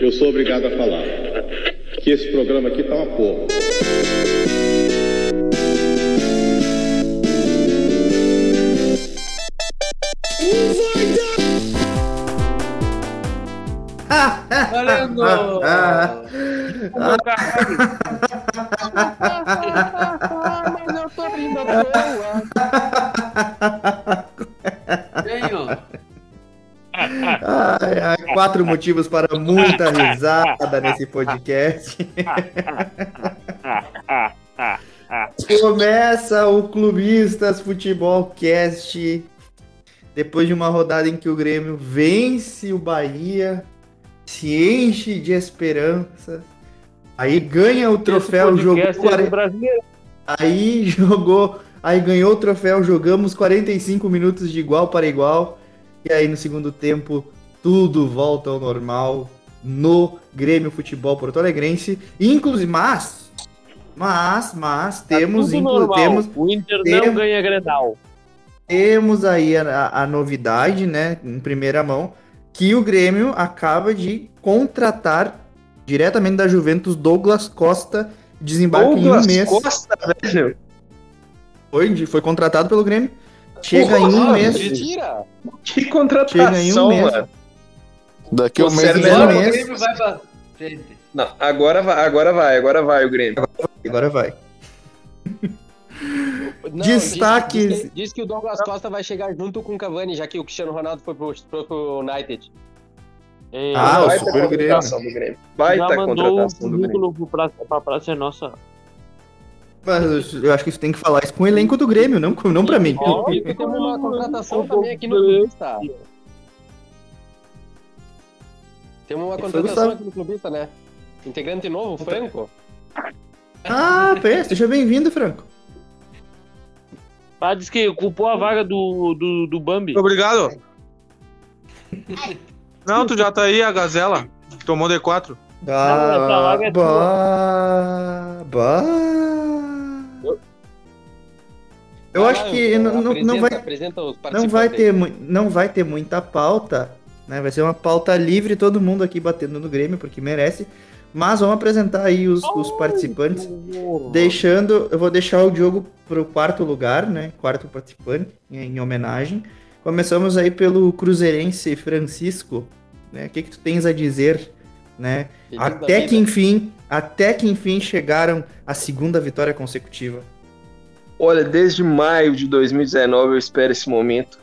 Eu sou obrigado a falar que esse programa aqui tá uma porra. Valendo! Mas eu tô rindo à toa. Quatro motivos para muita risada nesse podcast. Começa o Clubistas Futebol Cast. Depois de uma rodada em que o Grêmio vence o Bahia, se enche de esperanças, aí ganha o troféu, jogou Podcast é do 40 brasileiro. Aí jogou, aí ganhou o troféu, jogamos 45 minutos de igual para igual. E aí no segundo tempo tudo volta ao normal no Grêmio Futebol Porto Alegrense, inclusive, mas mas mas temos Tá Tudo inclu- normal. temos O Inter não temos- ganha Grenal. temos aí a, a novidade, né, em primeira mão, que o Grêmio acaba de contratar diretamente da Juventus Douglas Costa, desembarca Douglas em um mês. Costa, velho. Foi, foi contratado pelo Grêmio. Chega em um Porra, mês. Mentira! Que Chega em um contratação, mês. mano. Daqui a um mês e mês. O Grêmio vai pra frente. Não, agora vai, agora vai, agora vai o Grêmio. Agora vai. Não, Destaques. Diz, diz que- diz que o Douglas Costa vai chegar junto com o Cavani, já que o Cristiano Ronaldo foi pro, pro United. É, Ah, o Super contratação do Grêmio. Vai já ter mandou o contratação do Grêmio. currículo pra, pra Praça Nossa. Mas eu acho que você tem que falar isso com o elenco do Grêmio, não, não pra mim. E temos uma contratação também aqui no Clubista. Temos uma Foi, contratação aqui no Clubista, né? Integrante novo, Franco. Ah, pé, seja bem-vindo, Franco. Ah, diz que ocupou a vaga do, do, do Bambi. Obrigado. Não, tu já tá aí, a Gazela. Tomou D4. essa Ah, vaga é bah, bah. Eu Vai acho que não, não- vai, apresenta os não, vai ter, não vai ter muita pauta, né? Vai ser uma pauta livre, todo mundo aqui batendo no Grêmio, porque merece. Mas vamos apresentar aí os, os participantes. Deixando, eu vou deixar o Diogo pro quarto lugar, né? Quarto participante, em homenagem. Começamos aí pelo cruzeirense Francisco, né? O que, que tu tens a dizer, né? Feliz Até que enfim, até que enfim chegaram à segunda vitória consecutiva. Olha, desde maio de 2019 eu espero esse momento.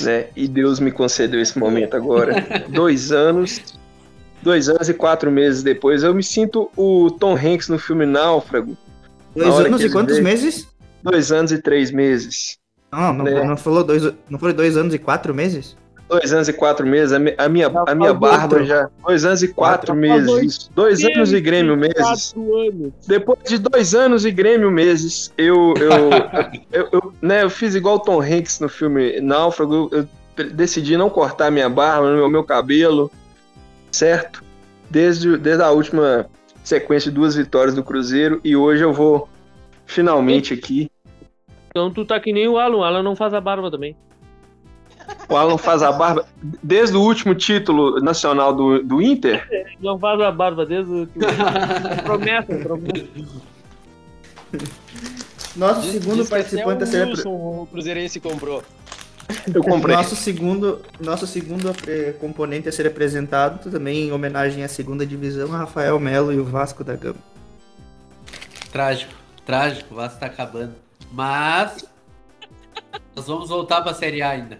Né? E Deus me concedeu esse momento agora. dois anos. Dois anos e quatro meses depois, eu me sinto o Tom Hanks no filme Náufrago. Dois anos e quantos eles meses? Dois anos e três meses. Não, não, É. não falou dois, não foi dois anos e quatro meses? Dois anos e quatro meses. A, mi- a minha, a minha barba já. Dois anos e quatro meses. dois- anos e Grêmio meses. Depois de dois anos e Grêmio meses, eu, eu, eu, eu, né, eu fiz igual o Tom Hanks no filme Náufrago. Eu decidi não cortar minha barba, meu, meu cabelo, certo? Desde, desde a última sequência de duas vitórias do Cruzeiro. E hoje eu vou finalmente aqui. Então tu tá que nem o Alan. O Alan não faz a barba também. O Alan faz a barba. Desde o último título nacional do, do Inter, Ele não faz a barba desde o que... promessa, promessa. Nosso Diz- segundo diz participante a o ser Wilson, o Cruzeirense comprou. eu comprei. Nosso segundo, nosso segundo eh, componente a ser apresentado, também em homenagem à segunda divisão, Rafael Melo e o Vasco da Gama. Trágico, trágico, o Vasco tá acabando. Mas nós vamos voltar pra Série A ainda.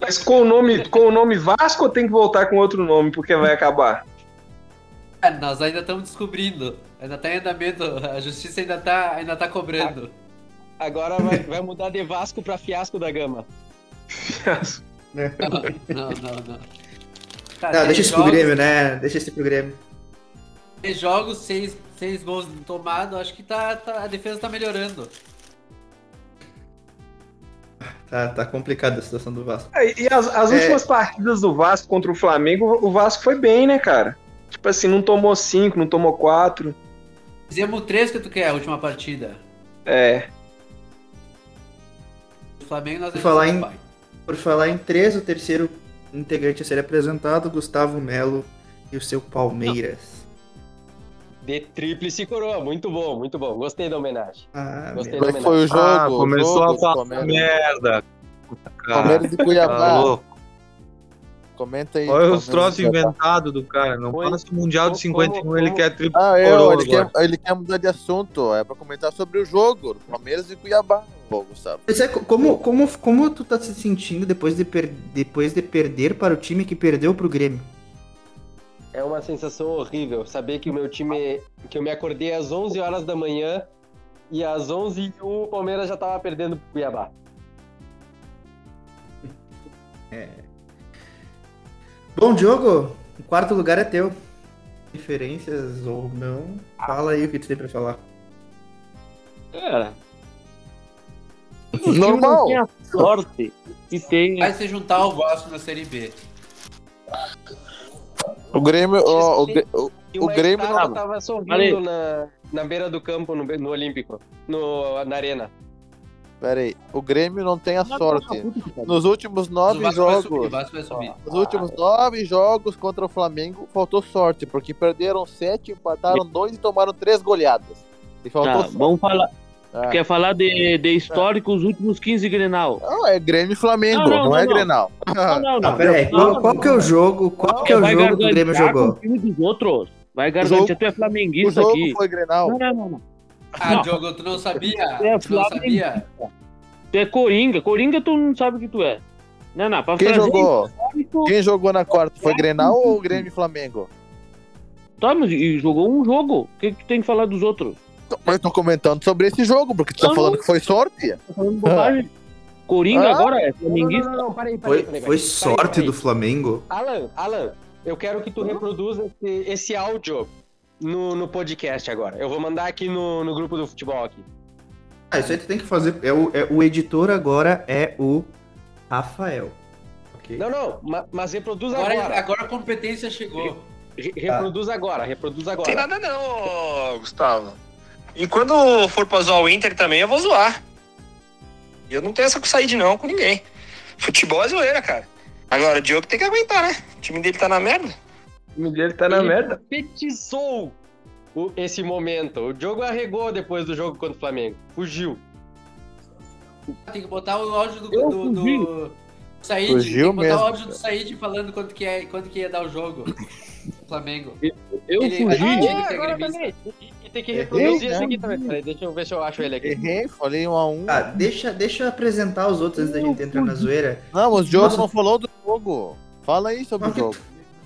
Mas com o nome, com o nome Vasco ou tem que voltar com outro nome, porque vai acabar? É, Nós ainda estamos descobrindo. Ainda tá em andamento. A justiça ainda tá, ainda tá cobrando. Agora vai, vai mudar de Vasco pra Fiasco da Gama. Né? Não, não, não. não. Tá, deixa isso pro jogos- Grêmio, né? Deixa isso pro Grêmio. Seis jogos, seis, seis gols tomados. Acho que tá, tá- a defesa tá melhorando. Tá, tá complicada a situação do Vasco. É, E as, as É. últimas partidas do Vasco contra o Flamengo, o Vasco foi bem, né, cara? Tipo assim, não tomou cinco, não tomou quatro. Fizemos três que tu quer, a última partida. É. O Flamengo nós Por falar em-. Por falar em três, o terceiro integrante a ser apresentado, Gustavo Melo e o seu Palmeiras. De tríplice coroa, muito bom, muito bom. Gostei da homenagem. Ah, Gostei da Como é que foi o jogo? Ah, começou jogo a falar Palmeiras. merda. Cara, Palmeiras e tá Cuiabá. louco. Comenta aí. Olha os troços inventados do cara. Não Foi- passa o Mundial de como- 51, ele como- quer triplo Ah, eu, coroa ele, quer, agora. ele quer mudar de assunto. É pra comentar sobre o jogo. Palmeiras e Cuiabá, ô, Gustavo. Mas é, como, como, como tu tá se sentindo depois de, per- depois de perder para o time que perdeu pro Grêmio? É uma sensação horrível saber que o meu time. que eu me acordei às 11 horas da manhã e às 11 h 01 o Palmeiras já tava perdendo pro Cuiabá. Bom, Diogo, o quarto lugar é teu. Diferenças ou não, fala aí o que tu tem pra falar. Cara, Normal. tem a sorte que tem. Vai se juntar ao Vasco na Série B. O Grêmio. o, o- O uma Grêmio não- tava sorrindo na, na beira do campo, no, no Olímpico, no, na Arena. Pera aí. O Grêmio não tem a sorte. Nos últimos O nove Vasco vai subir, o jogos. Vasco vai subir. Nos últimos nove jogos contra o Flamengo, faltou sorte, porque perderam sete, empataram dois e tomaram três goleadas. E faltou Tá, sorte. vamos falar. Ah. Quer falar de, de histórico os últimos 15 Grenal? Não, é Grêmio e Flamengo, Não, não, não, é não, não. Grenal. Não, não, Ah, não. pera aí, qual, qual que é o jogo? Qual que é o jogo que o Grêmio jogou? com o time dos outros. Vai garantir, tu é O flamenguista jogo aqui. foi Grenal. Não, não, não, não. Ah, Diogo, tu não sabia? É, Tu não sabia? Tu é Coringa. Coringa tu não sabe o que tu é. Não, não. Pra Quem jogou? histórico- Quem jogou na quarta? Foi Grenal ou Grêmio e Flamengo? Tá, mas e jogou um jogo. O que, que tem que falar dos outros? Mas eu tô comentando sobre esse jogo, porque tu tá Não, falando que foi sorte. Tá falando bobagem. Coringa Ah. agora é Não, não, flamenguista. não, não, peraí, peraí, Foi, peraí, foi peraí, sorte peraí. do Flamengo? Alan, Alan, eu quero que tu reproduza esse, esse áudio no, no podcast agora. Eu vou mandar aqui no, no grupo do futebol aqui. Ah, isso aí tu tem que fazer. É o, é- o editor agora é o Rafael. Ok? Não, não, ma- mas reproduz Agora, agora. agora a competência chegou. Re- reproduz agora, reproduz agora. Tem nada não, Gustavo. E quando for pra zoar o Inter também, eu vou zoar. E Eu não tenho essa com sair de não com ninguém. Futebol é zoeira, cara. Agora, o Diogo tem que aguentar, né? O time dele tá na merda. O time dele tá na Ele merda. Petizou o- esse momento. O jogo arregou depois do jogo contra o Flamengo. Fugiu. Tem que botar o áudio do, Eu do, do. Said. Fugiu tem que botar mesmo, o áudio do. Said falando quanto que, é, quanto que ia dar o jogo. Flamengo. Eu Ele- fugi. Ah, Ah, ele é, agora também. Tem que Errei, reproduzir esse aqui também. Peraí, deixa eu ver se eu acho ele aqui. Errei, falei um a um. Ah, deixa, deixa eu apresentar os outros antes da gente entrar na zoeira. Não, mas o Diogo não falou do jogo. Fala aí sobre o Mas que- jogo.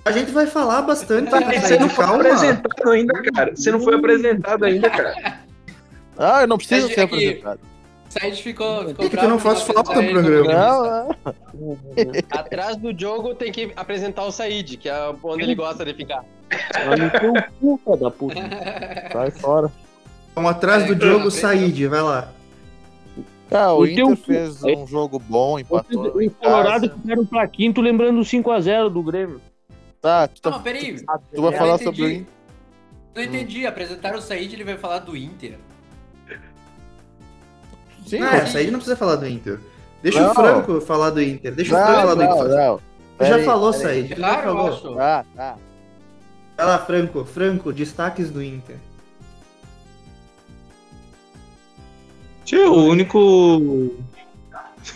A gente vai falar bastante, Você não foi calma. apresentado ainda, cara. Você não foi apresentado ainda, cara. Ah, eu não preciso ser é que- apresentado. Said ficou, ficou que tu bravo não faz falta no ele programa? Não, não. Atrás do jogo tem que apresentar o Said, que é onde ele gosta de ficar. Vai no teu cu, da puta. Sai fora. Então, atrás do jogo, Said, vai lá. Ah, o O Inter fez um jogo bom, empatou em Os Colorado ficaram pra quinto, lembrando o 5x0 do Grêmio. Tá, tu, Não, tá, mas peraí. tu vai Eu falar não sobre o. Inter. Não entendi. Apresentaram o Said, ele vai falar do Inter. Sim, Não, mas- Said não precisa falar do Inter. Deixa Não. o Franco falar do Inter. Deixa o Franco não, falar do não, Inter. não. Pera já aí, falou, aí. Said. já Claro, eu falou. Tá, tá. Vai lá, Franco. Franco, destaques do Inter. Tio, o único.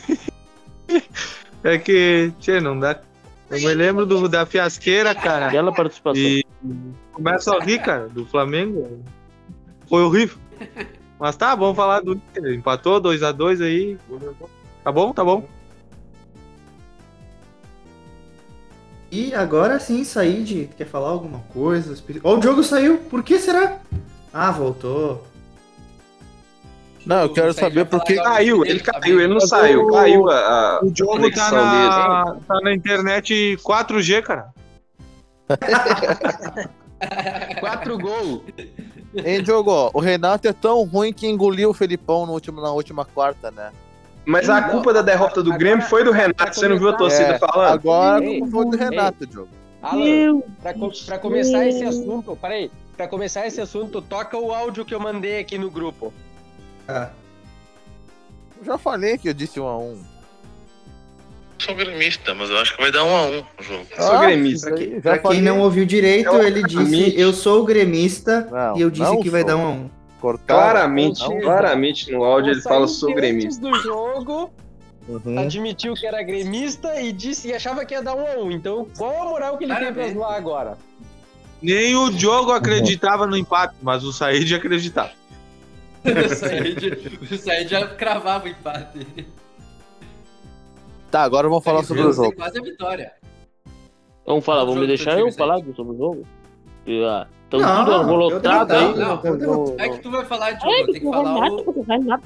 é que, tio, não dá. Eu me lembro do, da fiasqueira, cara. Bela participação. E começa a rir, cara, do Flamengo. Foi horrível. Mas tá, vamos falar do Inter. Empatou 2x2 aí. Tá bom? Tá bom. E agora sim, Said, quer falar alguma coisa? Ó, o jogo saiu. Por que será? Ah, voltou. Não, eu quero saber por que. Caiu, ele caiu, ele não saiu. Caiu a, a O jogo tá dele. na, tá na internet 4G, cara. Quatro gols. Hein, Diogo? O Renato é tão ruim que engoliu o Felipão no último, na última quarta, né? Mas a Não, culpa da derrota do agora- Grêmio foi do Renato. Você não viu a torcida É, falando? Agora Ei, foi do ei. Renato, Diogo. Alan, pra, pra começar esse assunto, peraí. Pra começar esse assunto, toca o áudio que eu mandei aqui no grupo. Ah, Eu já falei que eu disse um a um. Sou gremista, mas eu acho que vai dar um a um o jogo. Sou gremista. já Pra quem não ouviu direito, Eu- ele disse. Eu sou gremista Não, e eu disse que vai sou. dar um a um. Cortaram. Claramente, Não, claramente no áudio ele fala sou gremista. do jogo, Uhum. admitiu que era gremista e disse e achava que ia dar um a um. Então, qual a moral que ele tem pra zoar agora? Nem o Diogo acreditava no empate, mas o Said acreditava. O Said, o Said já cravava o empate. Tá, agora vamos falar sobre o jogo. Quase a vitória. Vamos falar, vamos me deixar eu falar sobre o jogo? Estão Não, tudo derrotei, aí. não. É que tu vai falar, Diogo, tem que falar o...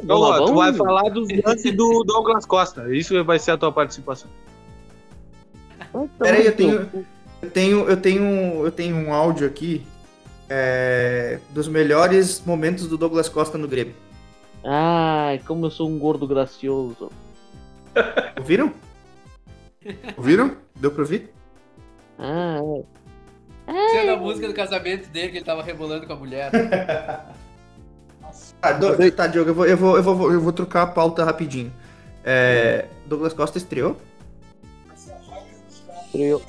Ô, tu vai falar dos lances do Douglas Costa. Isso vai ser a tua participação. Peraí, eu tenho, eu tenho, eu tenho, eu tenho um áudio aqui é, dos melhores momentos do Douglas Costa no Grêmio. Ai, como eu sou um gordo gracioso. Ouviram? Ouviram? Deu pra ouvir? Ah, Sendo a música do casamento dele, que ele tava rebolando com a mulher. Ah, Do- tá, Diogo, eu vou, eu, vou, eu, vou, eu vou trocar a pauta rapidinho. É, Douglas Costa estreou? eu.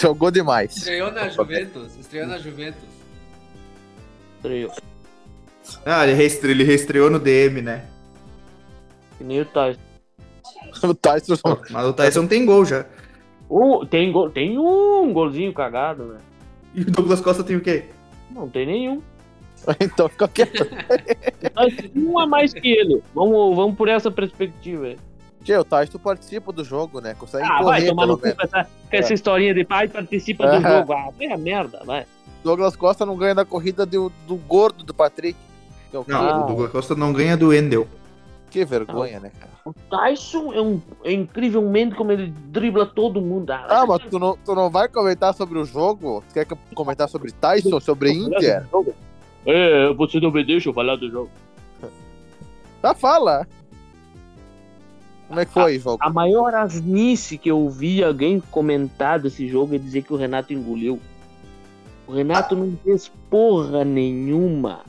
Jogou demais. Estreou na Juventus. Estreou na Juventus. eu. Ah, ele, reestre, ele reestreou no DM, né? Nem o Tyson. O Tyson. Mas o Tyson tem gol já. Uh, tem, gol, tem um golzinho cagado, né? E o Douglas Costa tem o quê? Não tem nenhum. então fica quieto. Mas um a mais que ele. Vamos, vamos por essa perspectiva aí. Tio, o Tyson participa do jogo, né? Consegue Ah, vai correr, tomar no cu essa, com essa historinha de pai participa do É. jogo. Ah, é a merda, vai. Douglas Costa não ganha da corrida do, do gordo do Patrick. Que, é o Não, o Douglas Costa não ganha do Endel. Que vergonha, né, cara? O Tyson é, um, é incrivelmente como ele dribla todo mundo. Ah, mas tu não, tu não vai comentar sobre o jogo? Tu quer comentar sobre Tyson, sobre Inter? É, você não me deixa falar do jogo. Tá, fala. Como é que foi jogo? A maior asnice que eu ouvi alguém comentar desse jogo é dizer que o Renato engoliu. O Renato não fez porra nenhuma.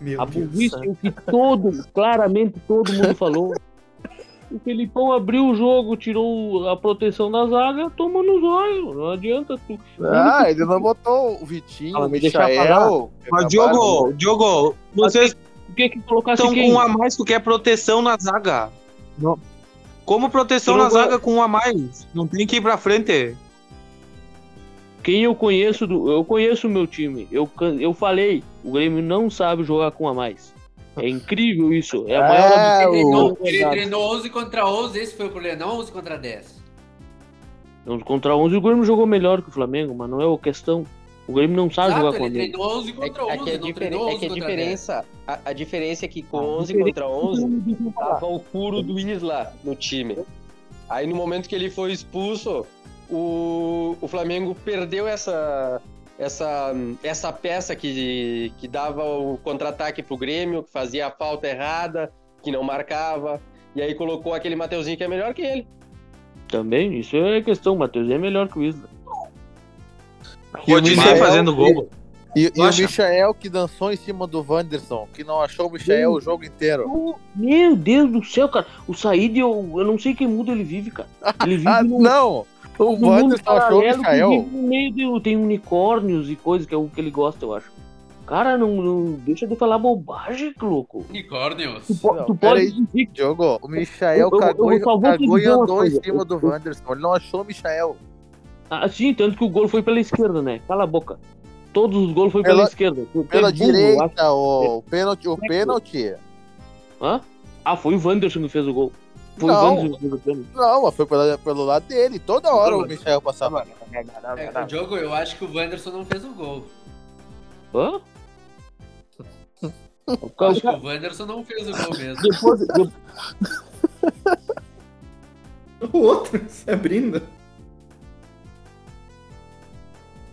Meu A burrice é o que todo, claramente todo mundo falou. O Felipão abriu o jogo, tirou a proteção da zaga, toma no zóio. Não adianta tu. Ah, ele não botou o Vitinho, Ah, o Michael. Mas, Diogo, Diogo, vocês que que colocasse estão quem? com um a mais, tu quer proteção na zaga. Não. Como proteção na zaga com um a mais? Não tem que ir pra frente. Quem eu conheço, do, eu conheço o meu time. Eu, eu falei, o Grêmio não sabe jogar com a mais. É incrível isso. É a maior É, Ele treinou, ele treinou 11 contra 11, esse foi o problema, não 11 contra 10. Não, Contra 11 o Grêmio jogou melhor que o Flamengo, mas não é a questão. O Grêmio não sabe Exato, jogar com a ele mais. treinou 11 É, contra é 11, que, a, não diferen- treinou é 11 que a contra 10. diferença, a, a diferença é que com Ah, 11 diferen- contra 11 tava o puro do Isla no time. Aí no momento que ele foi expulso, o, o Flamengo perdeu essa essa essa peça que, que dava o contra-ataque pro Grêmio, que fazia a falta errada, que não marcava, e aí colocou aquele Mateuzinho que é melhor que ele. Também, isso é questão. O Matheus é melhor que o Isla. E o Michael- fazendo gol. E, e o? Michael que dançou em cima do Wanderson, que não achou o Michael o jogo inteiro. Meu Deus do céu, cara. O Said, eu, eu não sei que mundo ele vive, cara. Ele vive Ah, num- não! O mundo Wanderson achou o Michael. no meio de, tem unicórnios e coisas que é o que ele gosta, eu acho. Cara, não, não deixa de falar bobagem, louco. Unicórnios. Tu, po- Não, tu pode aí. dizer Diogo, o Michael Eu- eu- cagou, eu e- te cagou e andou em cima do Eu- Wanderson. Ele não achou o Michael. Ah, sim, tanto que o gol foi pela esquerda, né? Cala a boca. Todos os gols foi pela, Pela- esquerda. É Pela eu acho. direita, o pênalti, o pênalti. Hã? Ah, foi o Wanderson que fez o gol. Foi Não. Não, mas foi pela- pelo lado dele. Toda hora o Michael passava. É, o Diogo, eu acho que o Wanderson não fez o gol. Hã? Eu acho que o Wanderson não fez o gol mesmo. Depois, de- O outro se abrindo.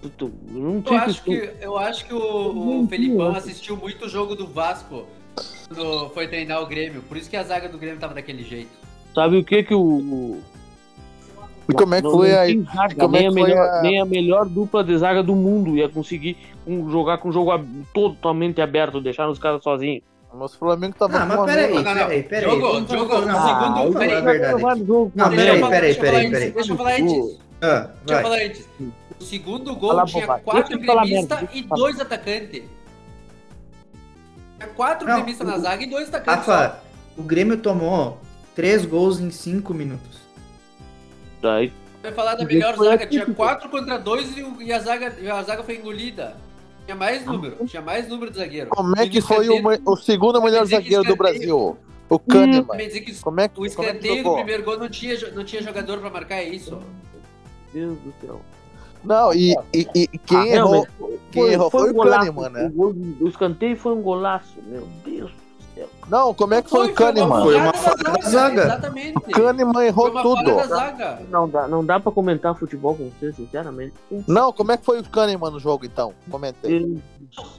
eu não Eu sei acho que... que, eu acho que o, o Felipão assistiu muito o jogo do Vasco quando foi treinar o Grêmio. Por isso que a zaga do Grêmio tava daquele jeito. Sabe o que que o... E como é que Não- foi tem zaga, como é nem, a foi melhor, a- nem a melhor dupla de zaga do mundo ia conseguir um- jogar com o jogo ab- totalmente aberto, deixar os caras sozinhos. Mas o Flamengo tava Ah, com mas uma peraí, peraí, peraí. Jogo, Vamos jogo, falar- não, peraí, a peraí, peraí, deixa eu falar peraí, antes, peraí. Deixa eu falar antes. Ah, Deixa eu falar antes. O segundo gol Fala tinha quatro gremistas e dois atacantes. Tinha quatro gremistas na zaga e dois atacantes. Rafa, o Grêmio tomou três gols em cinco minutos. Daí, Vai falar da melhor foi zaga. Tinha atípico. quatro contra dois e, e a, zaga, e a zaga foi engolida. Tinha mais número. Tinha mais número de zagueiro. Como é que foi o, escanteio- o segundo melhor zagueiro do escanteio- Brasil? O Kahneman. Que Como é que, o como é que escanteio do primeiro gol não tinha, não tinha jogador pra marcar é isso. Deus do céu. Não, e, e, e quem Ah, errou? realmente, quem errou foi um o golaço. Kahneman, né? O, gol, o escanteio foi um golaço, meu Deus do céu. Não, como é que foi, o Kahneman? Foi uma falha da zaga. Exatamente. O Kahneman errou Foi uma tudo. falha da zaga. Não dá, não dá pra comentar futebol com você, sinceramente. Não, como é que foi o Kahneman no jogo, então? Deus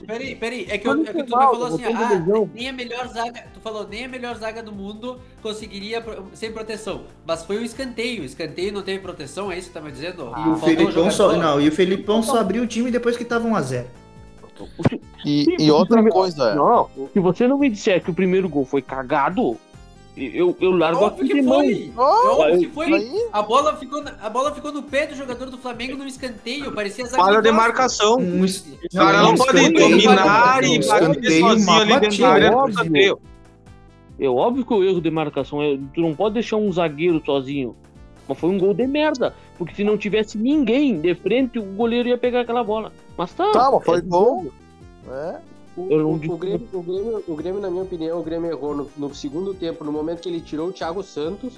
Peraí, peraí, é que, eu, Foi é que tu me intervalo, falou assim, ah, nem a melhor zaga, tu falou, nem a melhor zaga do mundo conseguiria pro- sem proteção, mas foi o escanteio, o escanteio não teve proteção, é isso que tá me dizendo? E o Felipão só, não, e o Felipão só abriu o time depois que tava 1x0. E, Sim, e outra primeiro- coisa, Não, se você não me disser que o primeiro gol foi cagado, eu, eu largo Óbvio aqui que de mão. foi, Oh, óbvio que foi, aí, a bola, ficou a bola ficou no pé do jogador do Flamengo no escanteio, parecia zaga Falha de marcação. Um Os caras não um podem escanteio, dominar e bater escanteio sozinho ali dentro da área do óbvio. escanteio. É óbvio que o erro de marcação é. Tu não pode deixar um zagueiro sozinho. Mas foi um gol de merda. Porque se não tivesse ninguém de frente, o goleiro ia pegar aquela bola. Mas tá. Tá, mas foi é bom. é. O, Eu não o- o Grêmio, o, Grêmio, o Grêmio, na minha opinião, o Grêmio errou no, no segundo tempo, no momento que ele tirou o Thiago Santos,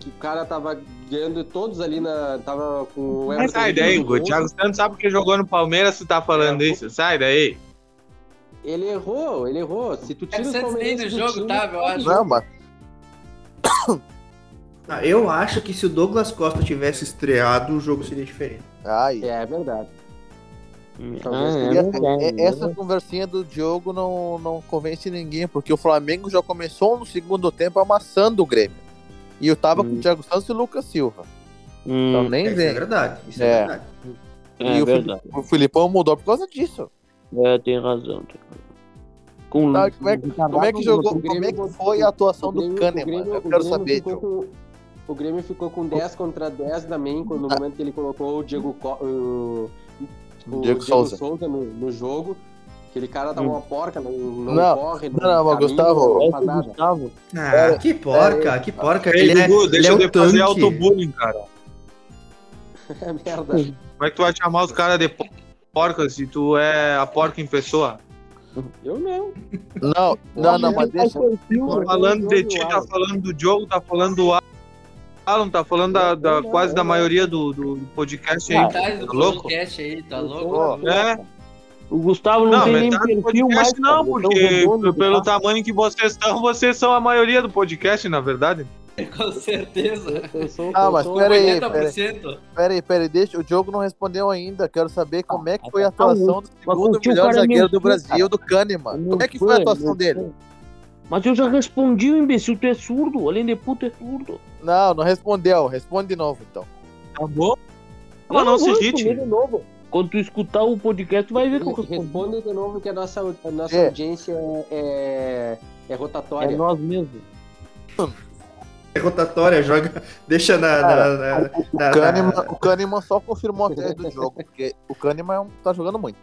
que o cara tava ganhando todos ali na. Tava com o Mas Everton sai daí, Hugo. O. Thiago Santos sabe que jogou no Palmeiras, tu tá falando isso. Sai daí. Ele errou, ele errou. Se tu tira palmeirenses no do jogo time, tava, eu acho. Não, mas Ah, eu acho que se o Douglas Costa tivesse estreado, o jogo seria diferente. É verdade. Ah, é verdade, é- é essa conversinha do Diogo não, não convence ninguém, porque o Flamengo já começou no segundo tempo amassando o Grêmio. E eu tava com Hum. o Thiago Santos e o Lucas Silva. Hum, Então nem Isso é vem. verdade. Isso é, É. verdade. é e o, verdade. Fili- o Filipão mudou por causa disso. É, tem razão. Tem razão. Com Tá, como, é, que- como é que jogou? Como é que foi a atuação do Kahneman? Grêmio- Eu quero Grêmio saber, Diogo. O Grêmio ficou com 10 contra 10 também, no momento que ele colocou o Diego, Co- o, o Diego Souza. no, no jogo. Aquele cara tá uma porca, não, não, Não, corre, não, não, mas Gustavo- não faz nada. Gustavo. Ah, que porca, que porca. Ei, Ele é, Dudu, ele deixa é eu o de fazer tanque. autobullying, cara. É merda. Como é que tu vai chamar os caras de porca se tu é a porca em pessoa? Eu não. Não, não, não, mas deixa. Tá falando de ti, tá falando do jogo, tá falando do Alan, tá falando da, da- quase da maioria do, do podcast aí. Metade do Tá louco? podcast aí, tá louco? É, O Gustavo não, não, tem nem perfil mais. não, porque redondo, pelo tá? tamanho que vocês estão, vocês são a maioria do podcast, na verdade. Com certeza. Eu sou, Ah, eu mas sou- pera aí, 80%. Pera aí, pera aí, deixa. O Diogo não respondeu ainda. Quero saber como é que foi a atuação do segundo melhor é zagueiro do Brasil, do Kahneman. Como é que foi a atuação dele? Mas eu já respondi, o imbecil, tu é surdo. Além de puto, é surdo. Não, não respondeu. Responde de novo, então. Tá bom? Não vou se irrite. de novo. Quando tu escutar o podcast, tu vai ver que eu respondo. Responde de novo que a nossa, a nossa É. audiência é, é É rotatória. nós mesmos. É rotatória, joga. Deixa na. na, na, na- O na- Kahneman, o Kahneman só confirmou a tese do jogo, porque o Kahneman é um- tá jogando muito.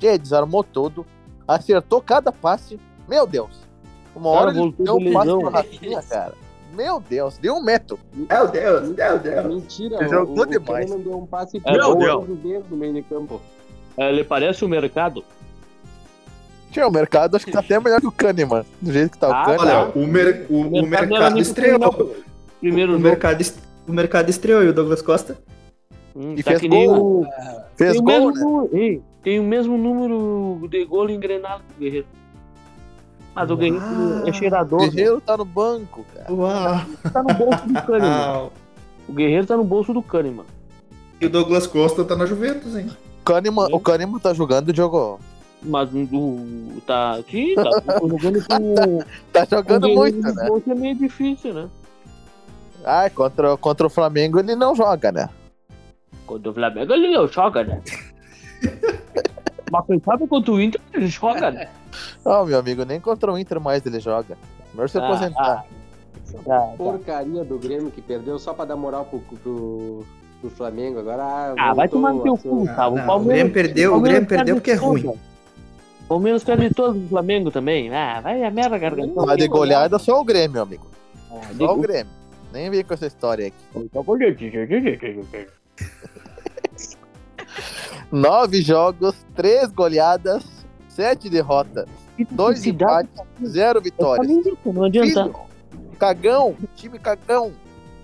Ele desarmou tudo, acertou cada passe. Meu Deus. Uma Cara, hora ele voltou deu de um passe lesão. pro Rafinha, cara. Meu Deus, deu um metro. Meu Deus, meu Deus. Mentira, Ele o, jogou o demais. Kahneman deu um passe É, Meu pro Deus. no meio de campo. Ele parece o mercado. Tinha o mercado, acho que tá até melhor que o Kahneman. Do jeito que tá Ah, o Kahneman. Olha, o, mer, o, o não era mercado nem estreou. Primeiro O jogo. mercado, est- o mercado estreou e o Douglas Costa. Hum, E tá fez nem gol. o- Fez tem o gol, mesmo né? número, ei, tem o mesmo número de gol engrenado que o Guerreiro. Mas o Guerreiro Uau. é O cheirador. né? Guerreiro tá no banco, cara. Uau. Tá no bolso do Kahneman. Ah, O Guerreiro tá no bolso do Kahneman. e o Douglas Costa tá na Juventus, hein? Kahneman, o Kahneman tá jogando, jogou. Mas o. Tá. Sim, tá jogando com. Tá com o jogando Guerreiro muito, né? é meio difícil, né? Ah, contra, contra o Flamengo ele não joga, né? Quando o Flamengo ele não joga, né? Mas quem sabe contra o Inter ele joga, né? Ó, meu amigo, nem contra o Inter mais ele joga. Melhor se Ah, aposentar. Ah, Porcaria do Grêmio que perdeu só pra dar moral pro, pro, pro Flamengo. Agora. Ah, Ah, vai tomar no teu cu, tá? Ah, não, o Grêmio perdeu, o Grêmio perdeu porque é ruim. O Palmeiras perde todos do Flamengo também. Ah, vai a merda, garganta. Mas de goleada só o Grêmio, meu amigo. Ah, Só o Grêmio. Nem vem com essa história aqui. Nove jogos, três goleadas, sete derrotas, dois empates, zero vitórias. Não adianta. Filho, cagão, time cagão.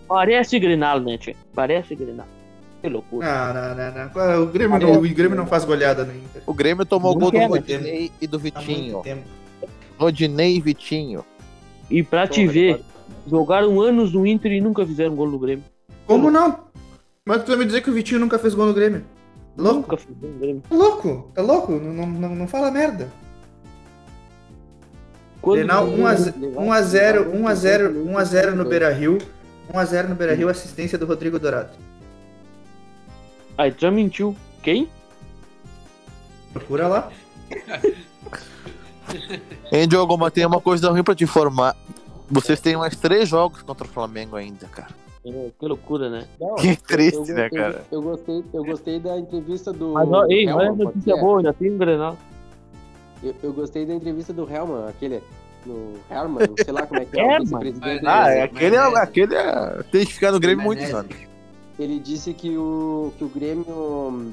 Parece Grenal, né, tio? Parece Grenal. Que loucura. Não, não, não, não. O Grêmio, não, o Grêmio não faz goleada no Inter. O Grêmio tomou Não gol do né? Rodinei e do Vitinho. Rodinei e Vitinho. E pra te ver, jogaram anos no Inter e nunca fizeram gol no Grêmio. Como não? Como é que tu vai me dizer que o Vitinho nunca fez gol no Grêmio? Louco? Nunca fizeram no Grêmio. Tá louco? Tá louco? Não, não, não fala merda. Quando Grenal 1x0 1x0 1x0 1x0 no Beira Rio. 1x0 no Beira Rio, assistência do Rodrigo Dourado. Aí tu já mentiu. Quem? Procura lá. Hein, Diogo, mas tem uma coisa ruim pra te informar. Vocês têm mais três jogos contra o Flamengo ainda, cara. É, que loucura, né? Não, Que triste, eu- né, eu- cara? Eu gostei, eu gostei da entrevista do. Mas, ó, ei, Helman, olha a pode notícia boa, ainda tem um Grenal. Eu, eu gostei da entrevista do Helman, aquele. No Herman, sei lá como é que é, o vice-presidente. Ah, é do- aquele, é, aquele é, tem que ficar no Grêmio muitos anos. Ele disse que o, que o Grêmio.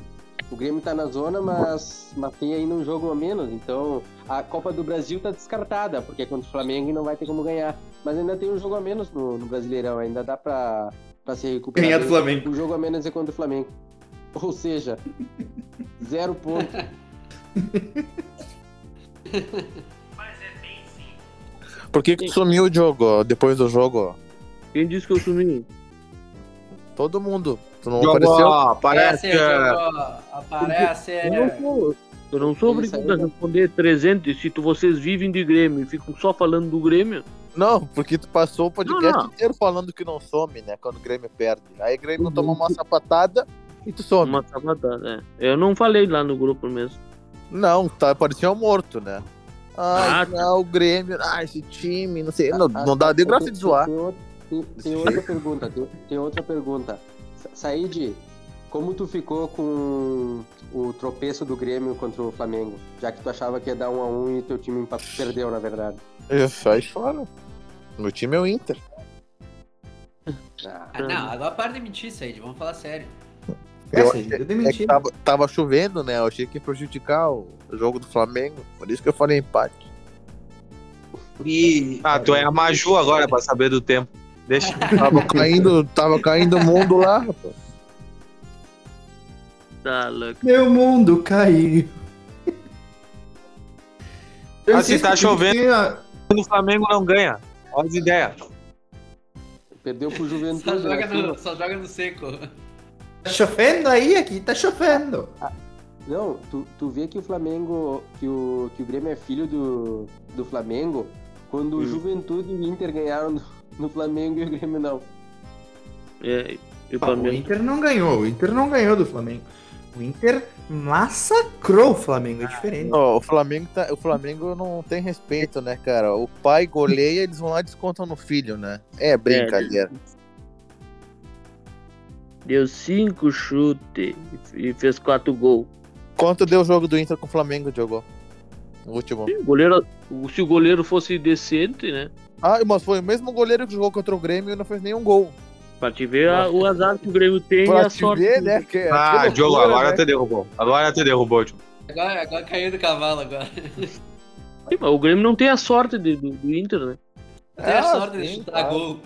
O Grêmio tá na zona, mas, mas tem ainda um jogo a menos. Então a Copa do Brasil tá descartada, porque é contra o Flamengo e não vai ter como ganhar. Mas ainda tem um jogo a menos no, no Brasileirão, ainda dá pra, pra se recuperar. Ganhar do Flamengo. O jogo a menos é contra o Flamengo. Ou seja, zero ponto. Por que, que tu sumiu, Diogo, depois do jogo? Quem disse que eu sumi? Todo mundo. Tu não Diogo, apareceu? aparece. Aparece, Diogo, aparece. Eu não sou, eu não sou obrigado a responder 300 se tu, vocês vivem de Grêmio e ficam só falando do Grêmio. Não, porque tu passou o podcast Não, não. inteiro falando que não some, né? Quando o Grêmio perde. Aí o Grêmio toma uma sapatada e tu some. Uma sabatada, é. Eu não falei lá no grupo mesmo. Não, tá, parecia um morto, né? Ai, Ah, tá. não, o Grêmio, ah, esse time, não sei. Não, não dá de graça de zoar. Tem, outra- tem- tem outra pergunta, tem, tem outra pergunta. Sa- Said, como tu ficou com o tropeço do Grêmio contra o Flamengo? Já que tu achava que ia dar um a um e teu time perdeu, na verdade. Eu sai fora. Meu time é o Inter. Ah, Ah, não, agora para de mentir, Said. Vamos falar sério. Eu- Cid, eu É tava, tava chovendo, né? Eu achei que ia prejudicar o jogo do Flamengo. Por isso que eu falei empate. E... Ah, tu é a Maju agora pra saber do tempo. Deixa. Tava caindo, tava caindo o mundo lá, rapaz. Tá louco. Meu mundo caiu. Eu Ah, se insisto tá chovendo. tem a- O Flamengo não ganha. Olha as ideias. perdeu pro Só Juventude. joga, né? no, só joga no seco. Tá chovendo aí? Aqui tá chovendo. Não, tu, tu vê que o Flamengo, que o, que o Grêmio é filho do, do Flamengo, quando o Juventude e o Inter ganharam no, no Flamengo e o Grêmio não. É, e o Ah, o. Inter não ganhou. O Inter não ganhou do Flamengo. O Inter massacrou o Flamengo. É diferente. Ó, o, Flamengo tá, o Flamengo não tem respeito, né, cara? O pai goleia, eles vão lá e descontam no filho, né? É brincadeira. Deu cinco chutes e fez quatro gols. Quanto deu o jogo do Inter com o Flamengo, Diogo? O último. O goleiro, se o goleiro fosse decente, né? Ah, mas foi o mesmo goleiro que jogou contra o Grêmio e não fez nenhum gol. Pra te ver a- o azar que o Grêmio tem e Pra a te sorte. ver, né? Que, Ah, que Diogo, agora né? te derrubou. Agora te derrubou, Diogo. Agora, agora caiu do cavalo agora. Sim, mas O Grêmio não tem a sorte de- do, do Inter, né? Tem a Ah, sorte de chutar gol.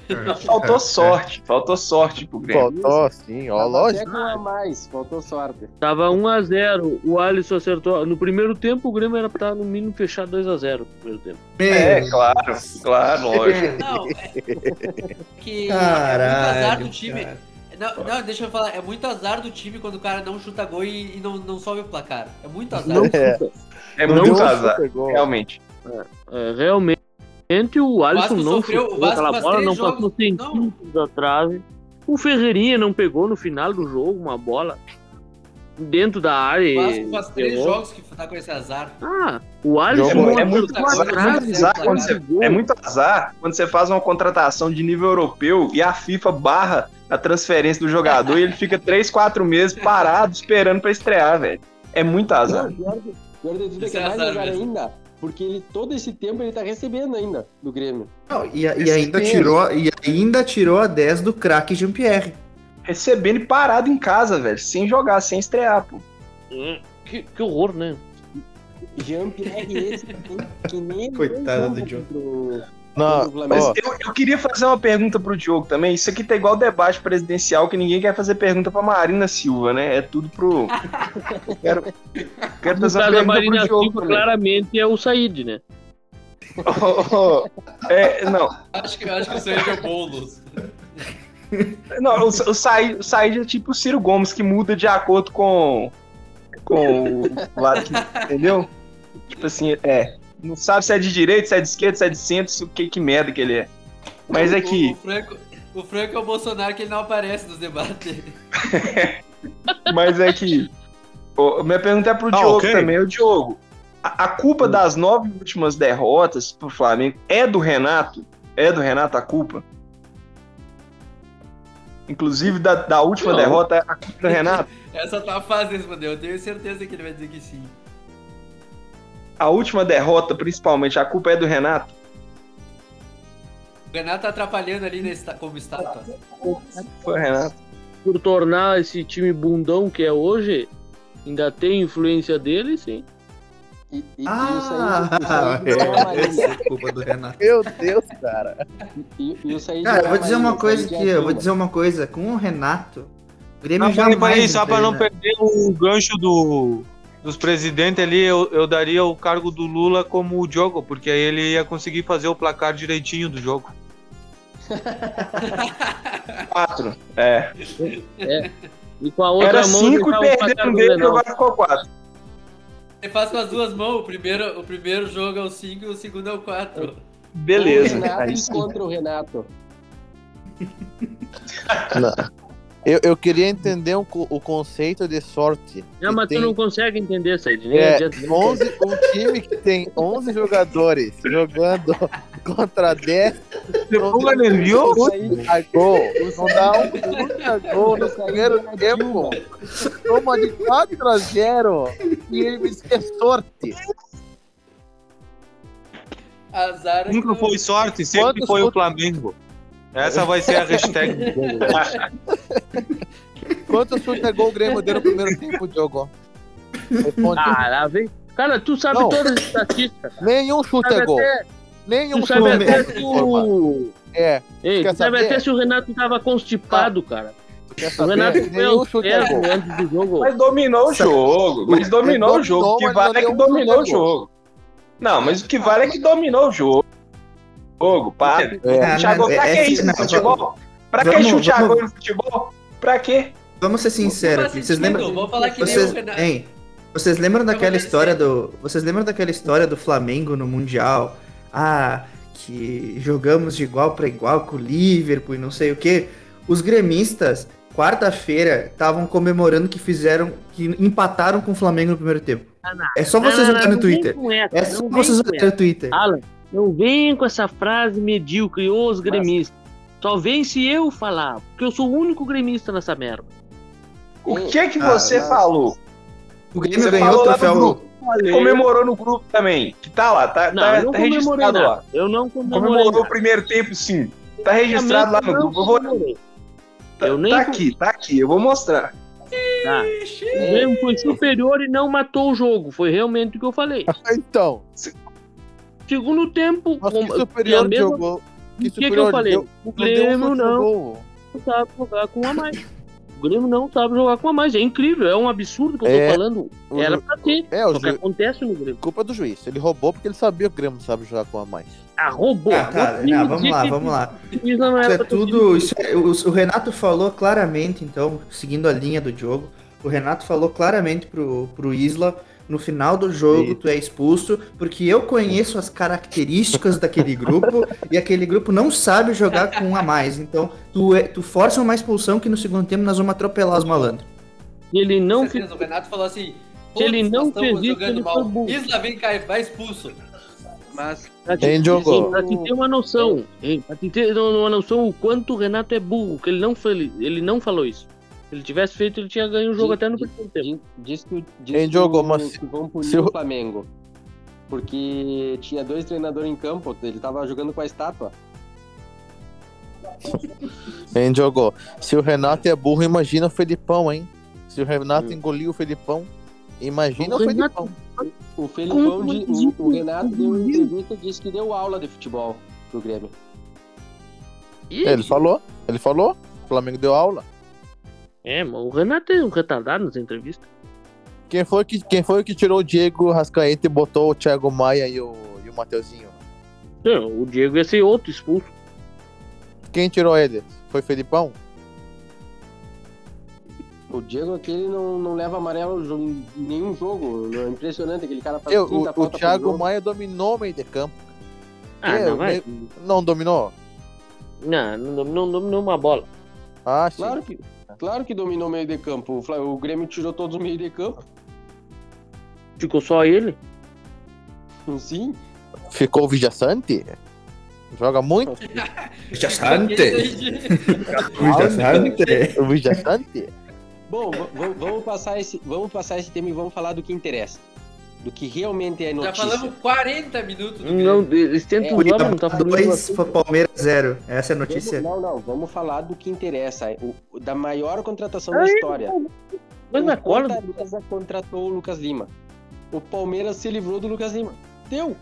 Faltou sorte, faltou sorte pro Grêmio. Faltou, sim, ó, Tava lógico. até a mais, faltou sorte. Tava 1x0. O Alisson acertou. No primeiro tempo, o Grêmio era pra no mínimo fechar 2x0 no primeiro tempo. É, claro, claro, lógico. Não, é que é muito Caralho, azar do time. cara. Não, não, deixa eu falar, é muito azar do time quando o cara não chuta gol e, e não, não sobe o placar. É muito azar. Não, É. É muito azar, realmente. é, realmente, o Alisson Vasco não sofreu- o chutou Vasco aquela bola, três não jogos- passou centímetros da trave. O Ferreirinha não pegou no final do jogo uma bola. dentro da área. Faz, e faz três ferrou. jogos que tá com esse azar. Ah, o Alisson É, é muito azar, é azar quando você- é muito azar quando você faz uma contratação de nível europeu e a FIFA barra a transferência do jogador e ele fica 3, 4 meses parado esperando pra estrear, velho. É muito azar. Não, pior, pior de tudo é que é mais azar azar mesmo. ainda, porque ele todo esse tempo ele tá recebendo ainda do Grêmio. Não, e, e ainda tirou, e ainda tirou a 10 do craque Jean-Pierre. Recebendo e parado em casa, velho, sem jogar, sem estrear, pô. Hum, Que, que horror, né? Jean-Pierre esse que, que nem Coitado do pro- Não, ó, Eu, eu queria fazer uma pergunta pro Diogo também. Isso aqui tá igual debate presidencial que ninguém quer fazer pergunta pra Marina Silva, né? É tudo pro. Eu quero, quero fazer uma da pergunta Marina pro Diogo Silva, também. claramente é o Said, né? é, não, Acho que, acho que isso aí é o Boulos. não, o, o, Said, o Said é tipo o Ciro Gomes, que muda de acordo com, com o lado que. Entendeu? Tipo assim, é. Não sabe se é de direita, se é de esquerda, se é de centro, se o que, que merda que ele é. Mas é que. o, Franco, o Franco é o Bolsonaro que ele não aparece nos debates. Mas é que. Ô, minha pergunta é pro Ah, Diogo ok. também. O Diogo, a, a culpa das nove últimas derrotas pro Flamengo é do Renato? É do Renato a culpa? Inclusive da, da última Não. derrota, a culpa é do Renato? Essa tá fácil de responder, eu tenho certeza que ele vai dizer que sim. A última derrota, principalmente, a culpa é do Renato? O Renato tá atrapalhando ali nesse, como estátua. Foi o Renato. Por tornar esse time bundão que é hoje, ainda tem influência dele, sim. E, e, Ah, e o Said, o Said deu uma essa linha. é culpa do Renato. meu Deus, cara. E, e Cara, eu vou dizer linha, uma coisa aqui, é eu vou dizer uma coisa, com o Renato, o Grêmio Não, jamais peraí, só pra não treina. perder o gancho do, dos presidentes ali, eu, eu daria o cargo do Lula como o Diogo, porque aí ele ia conseguir fazer o placar direitinho do jogo. Quatro. É. E com a outra Era mão cinco e o placar perderam do dele, agora ficou quatro. Ele faz com as duas mãos, o primeiro, o primeiro jogo é o 5 e o segundo é o 4. Beleza. O Renato Aí sim. contra o Renato. Eu, eu queria entender um o conceito de sorte. Não, mas tem- tu não consegue entender, Said. Nem É, adianta. 11, um time que tem 11 jogadores jogando contra 10 não Pula dá nervioso? Isso aí, a gol. Não dá um gol no primeiro tempo. Toma de 4 a 0 e ele me diz que é sorte. Azar é Nunca que- foi sorte, sempre Quantos foi o Flamengo. Essa vai ser a hashtag do jogo. Quantos chutes gol o Grêmio deu no primeiro tempo, Diogo? Responde. Ah, lá vem. Cara, tu sabe Não. todas as estatísticas. cara. Nenhum chute a gol. até, Nenhum tu chute sabe a até se o... É, Ei, tu sabe até se o Renato tava constipado, cara. O Renato ao chute ferro gol. antes do jogo. Mas dominou o jogo. Mas dominou o jogo. O que mas vale é que dominou o jogo. Não, mas o que vale é que dominou o jogo. Jogo, para. É. Ah, Thiago, não, pra é- que é- isso no futebol? Pra que chute gol no futebol? Pra quê? Vamos ser sinceros Vocês lembram? Vamos falar que Vocês, nem o Renato. hein, vocês lembram daquela vou história do. Vocês lembram daquela história do Flamengo no Mundial? Ah, que jogamos de igual para igual com o Liverpool e não sei o quê. Os gremistas, quarta-feira, estavam comemorando que fizeram. que empataram com o Flamengo no primeiro tempo. É só vocês olharem no Twitter. essa, É só vocês olharem no Twitter. Alan, não vem com essa frase medíocre, os gremistas. Só vem se eu falar, porque eu sou o único gremista nessa merda. O que é que Ah, você mas- falou? O Grêmio Você ganhou o troféu. grupo. Comemorou no grupo também. Que tá lá, tá, Não, tá, eu tá registrado nada. lá. Eu não comemorei Comemorou o primeiro tempo, sim. Tá registrado lá no grupo. Eu vou, comemorei. tá, Eu nem tá aqui, tá aqui. Eu vou mostrar. Tá. O Grêmio foi superior e não matou o jogo. Foi realmente o que eu falei. Então, Segundo tempo, mas com- que superior a mesma- jogou. Que o que, que eu falei? deu- o Grêmio não gol. sabe jogar com a mais. O Grêmio não sabe jogar com a mais. É incrível, é um absurdo que eu tô É, falando. o Era pra ter. É, o Só que ju... acontece no Grêmio. culpa do juiz. Ele roubou porque ele sabia que o Grêmio não sabe jogar com a mais. Ah, roubou. Ah, cara, não, vamos lá, vamos lá. Isso não Isso era é tudo. isso é- o, o Renato falou claramente, então, seguindo a linha do jogo, o Renato falou claramente pro, pro Isla. No final do jogo, Isso. tu é expulso, porque eu conheço as características daquele grupo e aquele grupo não sabe jogar com um a mais. Então, tu, é- tu força uma expulsão que no segundo tempo nós vamos atropelar os malandros. Ele não Com certeza, O Renato falou assim. Se ele "Putz, não fez isso, ele mal. foi burro. Isla, vem cá, vai expulso. Mas Pra te, Quem jogou? Pra te ter uma noção, hein? Pra te ter uma noção o quanto o Renato é burro, que ele não, foi, ele não falou isso. Se ele tivesse feito, ele tinha ganho o jogo Sim, até no primeiro tempo. diz, diz que, diz Quem que jogou, o- mas que vão punir se o- Flamengo. Porque tinha dois treinadores em campo, ele tava jogando com a estátua. Quem jogou? Se o Renato é burro, imagina o Felipão, hein? Se o Renato Hum. engoliu o Felipão, imagina o, O Renato- Felipão. O Felipão, de- o, o Renato deu uma entrevista e disse que deu aula de futebol pro Grêmio. Ele falou, ele falou. O Flamengo deu aula. É, mas o Renato é um retardado nas entrevistas. Quem foi que, quem foi que tirou o Diego Rascaeta e botou o Thiago Maia e o, e o Mateuzinho? Não, o Diego ia ser outro expulso. Quem tirou ele? Foi Felipão? O Diego aquele não, não leva amarelo em nenhum jogo. É impressionante, aquele cara faz Eu, 30 o, o Thiago. Maia dominou o meio de campo. Ah, É, não, vai. Não dominou? Não, não, não dominou uma bola. Ah, sim. Claro que, claro que dominou o meio de campo. O, o Grêmio tirou todos os meio de campo. Ficou só ele. Sim. Ficou o Vijaçante? Joga muito? Vijaçante. O Vijaçante? Bom, vamos passar esse, vamos passar esse tema e vamos falar do que interessa. Do que realmente é Já notícia. falamos 40 minutos do Não, eles tentam É, mas não tá falando. Dois, Palmeiras zero. Essa é a Vamos- notícia. não, não, vamos falar do que interessa. O, o- da maior contratação da história. Mas na o cola. Fortaleza contratou o Lucas Lima. O Palmeiras se livrou do Lucas Lima. Deu.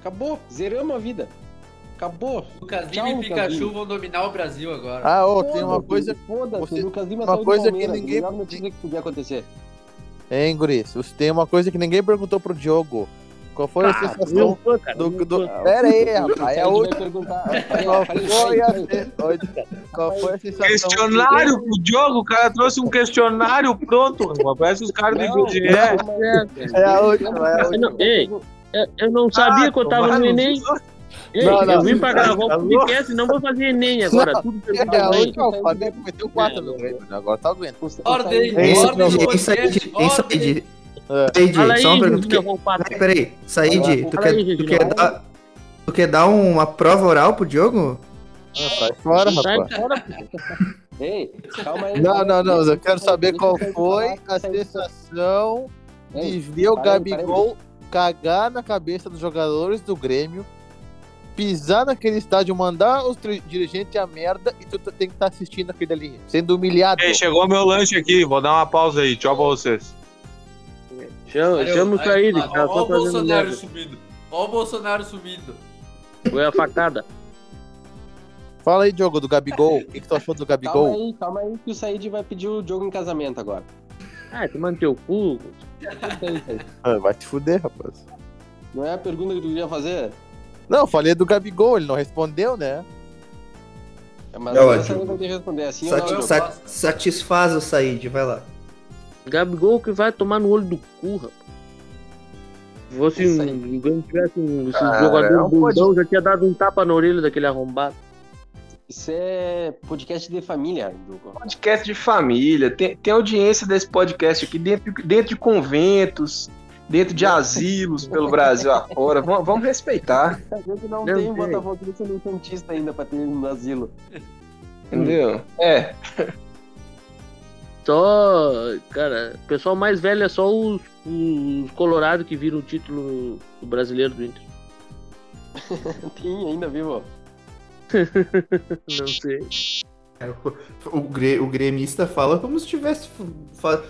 Acabou. Zeramos a vida. Acabou. Lucas Lima e Pikachu Lima. vão dominar o Brasil agora. Ah, ô, tem uma coisa. Foda-se, Lucas Lima uma saiu do coisa que Palmeiras. ninguém- Melhor notícia que podia acontecer. Hein, Guris? Você tem uma coisa que ninguém perguntou pro Diogo. Qual foi a Ah, sensação fã, cara. do. do... fã. Pera aí, rapaz. É perguntar. Qual foi a, qual foi a sensação? Questionário pro Diogo, o cara trouxe um questionário pronto. rapaz. Parece os caras do Não, IBGE. É a última, é a Eu última. não, ei, eu- eu não sabia que eu tava no Enem. cu. Ei, Não, não. eu vim pra gravar o podcast, não vou fazer Enem agora. Tudo É a pergunta bem. última. O Flamengo meteu 4 no Grêmio? Agora tá doendo. Ordem, ordem hein, podcast, Said, hein, Said. ordem. Said, Fala só uma aí, pergunta. Que-. Peraí, peraí. Said, tu aí, quer, tu Virgínia. quer dar. Tu quer dar uma prova oral pro Diogo? Ah, sai fora, Sai rapaz. fora, Ei, calma aí. Não, não, não. Eu quero saber qual foi a sensação de ver o aí, aí. Gabigol cagar na cabeça dos jogadores do Grêmio, pisar naquele estádio, mandar os dirigentes a merda e tu tem que estar assistindo aquele ali, sendo humilhado. Ei, chegou meu lanche aqui, vou dar uma pausa aí. Tchau pra vocês. Chama, chama o olha, cara. Olha o fazendo Bolsonaro merda. subindo. Olha o Bolsonaro subindo. Foi a facada. Fala aí, Diogo, do Gabigol. O que, que tu achou do Calma Gabigol? aí, calma aí que o Said vai pedir o jogo em casamento agora. Ah, tu manteu o cu. Ah, vai te fuder, rapaz. Não é a pergunta que tu queria fazer? Não, eu falei do Gabigol, ele não respondeu, né? Mas É agora o ótimo. Said vai ter que responder assim Sati- não. eu sa- gosto. satisfaz o Said, vai lá. Gabigol que vai tomar no olho do cu, rapaz. Se fosse um, tivesse um jogador não pode- bundão, já tinha dado um tapa na orelha daquele arrombado. Isso é podcast de família, Duco. Podcast de família. Tem, tem audiência desse podcast aqui dentro, dentro de conventos, dentro de asilos pelo Brasil afora. Vamos, vamos respeitar, A gente não, Não tem um botafoguense no Santista ainda pra ter no asilo. entendeu? É. Só, cara, o pessoal mais velho é só os, os Colorado que viram o título do brasileiro do Inter. Tem ainda, viu? Não sei. É, O, o gremista fala como se tivesse.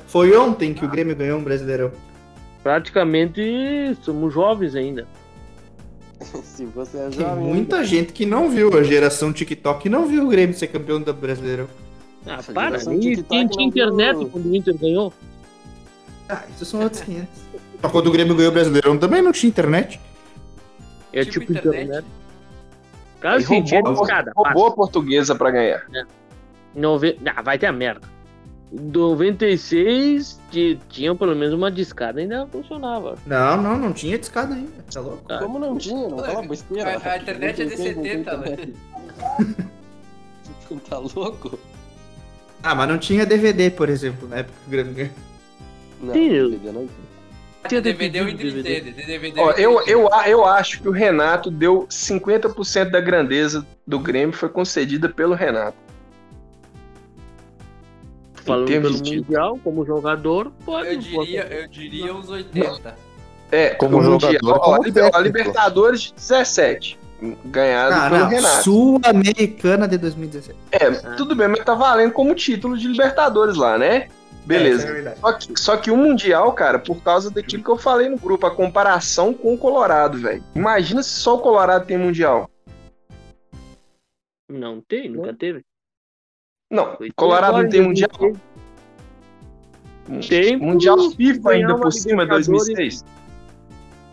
Foi ontem que o Grêmio ganhou um brasileirão. Praticamente somos jovens ainda. Se você é Tem jovem. muita gente que não viu, a geração TikTok não viu o Grêmio ser campeão do Brasileirão. Ah, Essa para, nem tinha, não internet viu. quando o Inter ganhou. Ah, isso são outros 500. Mas quando o Grêmio ganhou o Brasileirão também não tinha internet. É Tipo tipo, internet. internet. Cara, E sim, tinha roubou, para. roubou a portuguesa pra ganhar. Nove... Ah, vai ter a merda. Em 96 ti- tinha pelo menos uma discada, ainda funcionava. Não, não, não tinha discada ainda. Tá louco? Como não tinha? Não fala besteira. A- a internet é de 70, internet. Tá louco? Ah, mas não tinha DVD, por exemplo, na época que ganhou. Não, DVD não. Tinha DVD eu pedido DVD. DVD Ó, eu, eu, eu acho que o Renato deu 50% da grandeza do Grêmio foi concedida pelo Renato. Falando pelo de. Mundial, como jogador, pode. Eu diria, eu diria uns 80. É, Como o Mundial, jogador, ó, como a Liber- a técnico. Libertadores de 17, ganhado Ah, pelo não. Renato. Sul-Americana de 2017. É, tudo bem, mas tá valendo como título de Libertadores lá, né? Beleza. É, é. Só que, só que o Mundial, cara, por causa daquilo que eu falei no grupo, a comparação com o Colorado, velho. Imagina se só o Colorado tem Mundial. Não tem, nunca teve. Não, Foi Colorado não em tem Mundial. 2016. Tem. Mundial FIFA ainda por cima, Libertadores. 2006.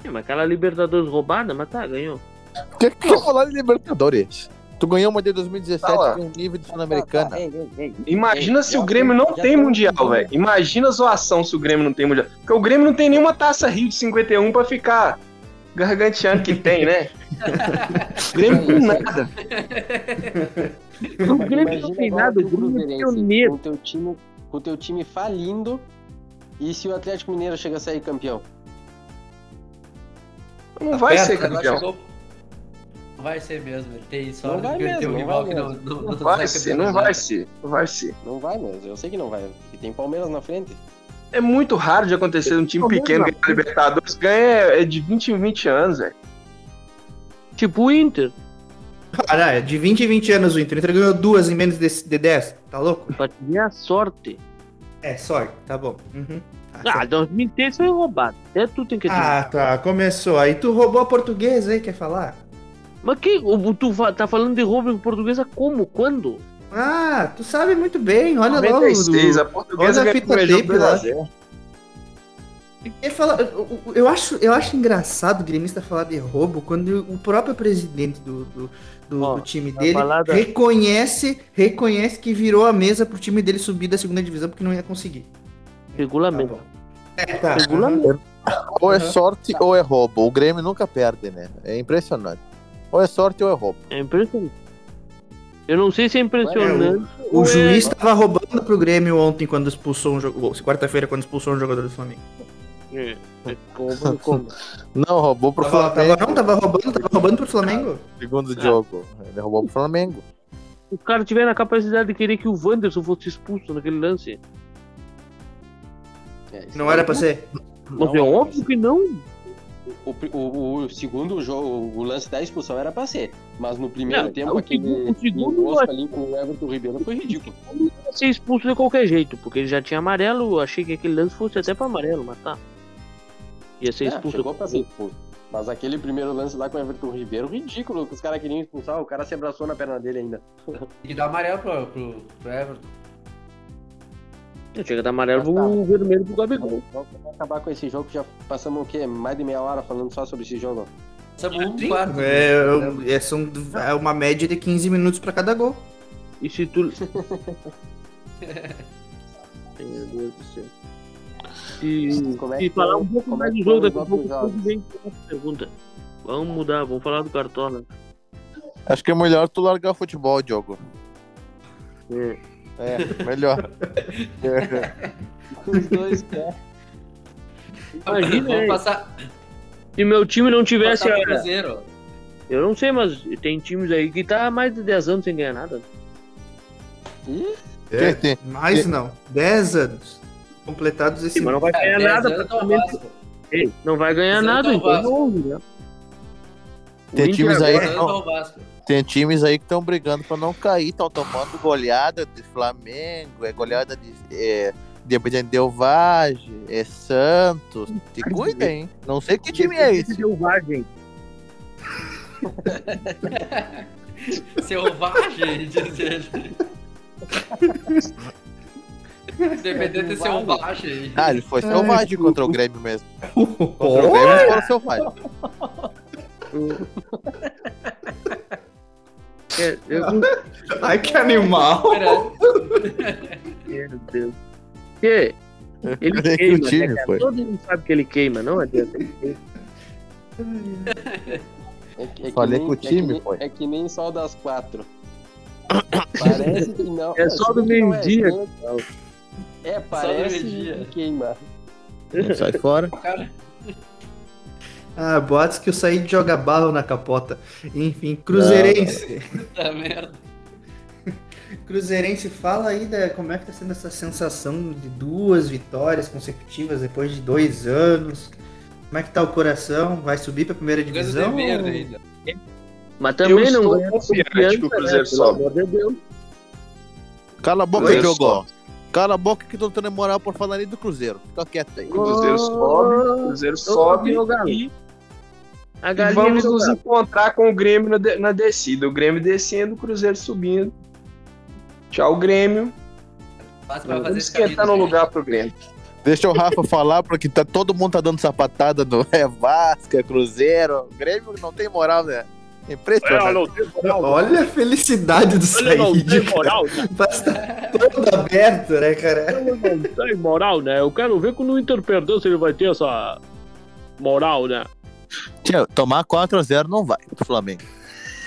É, mas aquela Libertadores roubada, mas tá, ganhou. O que que eu falar de Libertadores? Tu ganhou uma de 2017 Tá lá. com um nível de Sul-Americana. Tá, ei, ei. Imagina Ei, se o Grêmio não tem Mundial, velho. Imagina a zoação se o Grêmio não tem Mundial. Porque o Grêmio não tem nenhuma taça Rio de 51 pra ficar garganteando que tem, né? Grêmio tem nada. O Grêmio não Imagina tem nada, o Grêmio é Cruzeirense, pioneiro. Com teu time, com teu time falindo. E se o Atlético Mineiro chega a sair campeão? Não vai perto, ser campeão. chegou- Não vai ser mesmo. Ele tem Não sorte vai tem um mesmo, rival não que vai não, não, Não não vai ser, campeão não vai ser, não vai ser. Não vai mesmo. Eu sei que não vai. E tem Palmeiras na frente. É muito raro de acontecer um time pequeno não. ganhar Libertadores. Ganha é de 20 em 20 anos, velho. Tipo o Inter. Cara, é de 20 em 20 anos o Inter. O Inter ganhou duas em menos de, de 10. Tá louco? Pra te a sorte. É, sorte. Tá bom. Uhum. Tá Ah, certo. 2003 foi roubado. Até tu tem que Ah, tá. Começou. Aí tu roubou a portuguesa aí, quer falar? Mas que? o- Tu tá falando de roubo em portuguesa como? Quando? Ah, tu sabe muito bem. Olha lá o... 96, a do- portuguesa olha a fita tape 2 a lá. 0. Eu, falo- eu- acho, eu acho engraçado o gremista falar de roubo quando o próprio presidente do, do, do- do time dele falar da- reconhece, reconhece que virou a mesa pro time dele subir da segunda divisão porque não ia conseguir. Regulamento. É, tá. Regulamento. Ou é sorte ou é roubo. O Grêmio nunca perde, né? É impressionante. Ou é sorte ou é roubo. É impressionante. Eu não sei se é impressionante. O ou é- juiz tava roubando pro Grêmio ontem quando expulsou um jogo. Quarta-feira, quando expulsou um jogador do Flamengo. É, é como, como. Não, roubou pro Tava, Flamengo. tava, não, tava roubando, tava roubando pro Flamengo. Segundo jogo. Ele roubou pro Flamengo. Os caras tiveram a capacidade de querer que o Wanderson fosse expulso naquele lance. É, Não era pra ser. Mas Não, é óbvio que não. O, o- o segundo jogo, o lance da expulsão era pra ser. Mas no primeiro Não, tempo, o aquele segundo- o segundo ali com o Everton Ribeiro foi ridículo. Ia ser expulso de qualquer jeito, porque ele já tinha amarelo. eu Achei que aquele lance fosse até pra amarelo, mas tá. Ia ser É, expulso. chegou pra ser expulso. Mas aquele primeiro lance lá com o Everton Ribeiro, ridículo, que os caras queriam expulsar, o cara se abraçou na perna dele ainda. Tem que dar amarelo pro, pro, pro Everton. Chega da amarelo Mas tá. pro vermelho pro Gabigol. Vamos acabar com esse jogo, já passamos o quê? Mais de meia hora falando só sobre esse jogo. Passamos um quarto. É, eu- é, são, é uma média de 15 minutos pra cada gol. E se tu. Meu Deus do céu. Se, Como é que falar foi- um pouco como mais é do que jogo, daqui a pouco tudo bem com essa pergunta. Vamos mudar, vamos falar do Cartola. Acho que é melhor tu largar o futebol, Diogo. É. É, melhor. Os dois, é. Imagina, Vamos passar, Se meu time não tivesse. a-. Eu não sei, mas tem times aí que tá há mais de 10 anos sem ganhar nada. Ih, É, Tem- mais não. 10 anos. Completados esse Sim, mas não vai É, ganhar 10 nada. praticamente. Ei, não vai ganhar nada, o então não, Tem times aí agora- que 10 anos não- Vasco. Tem times aí que estão brigando pra não cair, estão tomando goleada de Flamengo, é goleada de, é, de Independente Del Valle, é Santos. Te cuida, hein? Não sei que time é esse. Selvagem. Selvagem, Dependendo de selvagem. Ah, ele foi selvagem contra o Grêmio mesmo. Contra o Grêmio ele foi selvagem. É, eu- Ai, que animal. Meu Deus. Que? Ele Nem que queima, o time né, cara? foi. Todo mundo sabe que ele queima, não adianta. é, que- é que Falei nem- que o é que time nem- foi. É que nem sol das quatro. Parece que não. É só do que não meio-dia. É, é, parece meio-dia. que queima. Sai fora. Cara, Ah, boatos que eu saí de jogar barro na capota. Enfim, Cruzeirense. puta merda. Cruzeirense, fala aí da, como é que tá sendo essa sensação de duas vitórias consecutivas depois de dois anos. Como é que tá o coração? Vai subir pra primeira divisão? ou- ainda. Mas também Eu não estou confiante que o Cruzeiro né? Sobe. Cala a boca, jogou. Cala a boca que tô tendo moral por falar ali do Cruzeiro. Fica quieto aí. O Cruzeiro sobe, o Cruzeiro sobe e, A e vamos nos encontrar com o Grêmio na, de- na descida. O Grêmio descendo, o Cruzeiro subindo. Tchau, Grêmio. Fácil pra fazer Vamos esquentar no lugar pro Grêmio. Deixa o Rafa falar, porque tá, todo mundo tá dando sapatada no é Vasco, é Cruzeiro. O Grêmio não tem moral, né? Impressionante. Olha a felicidade do não Said. moral, né? Tá todo aberto, né, cara? Não tem moral, né? Eu quero ver quando o Inter perder se ele vai ter essa moral, né? Tia, tomar 4x0 não vai pro Flamengo.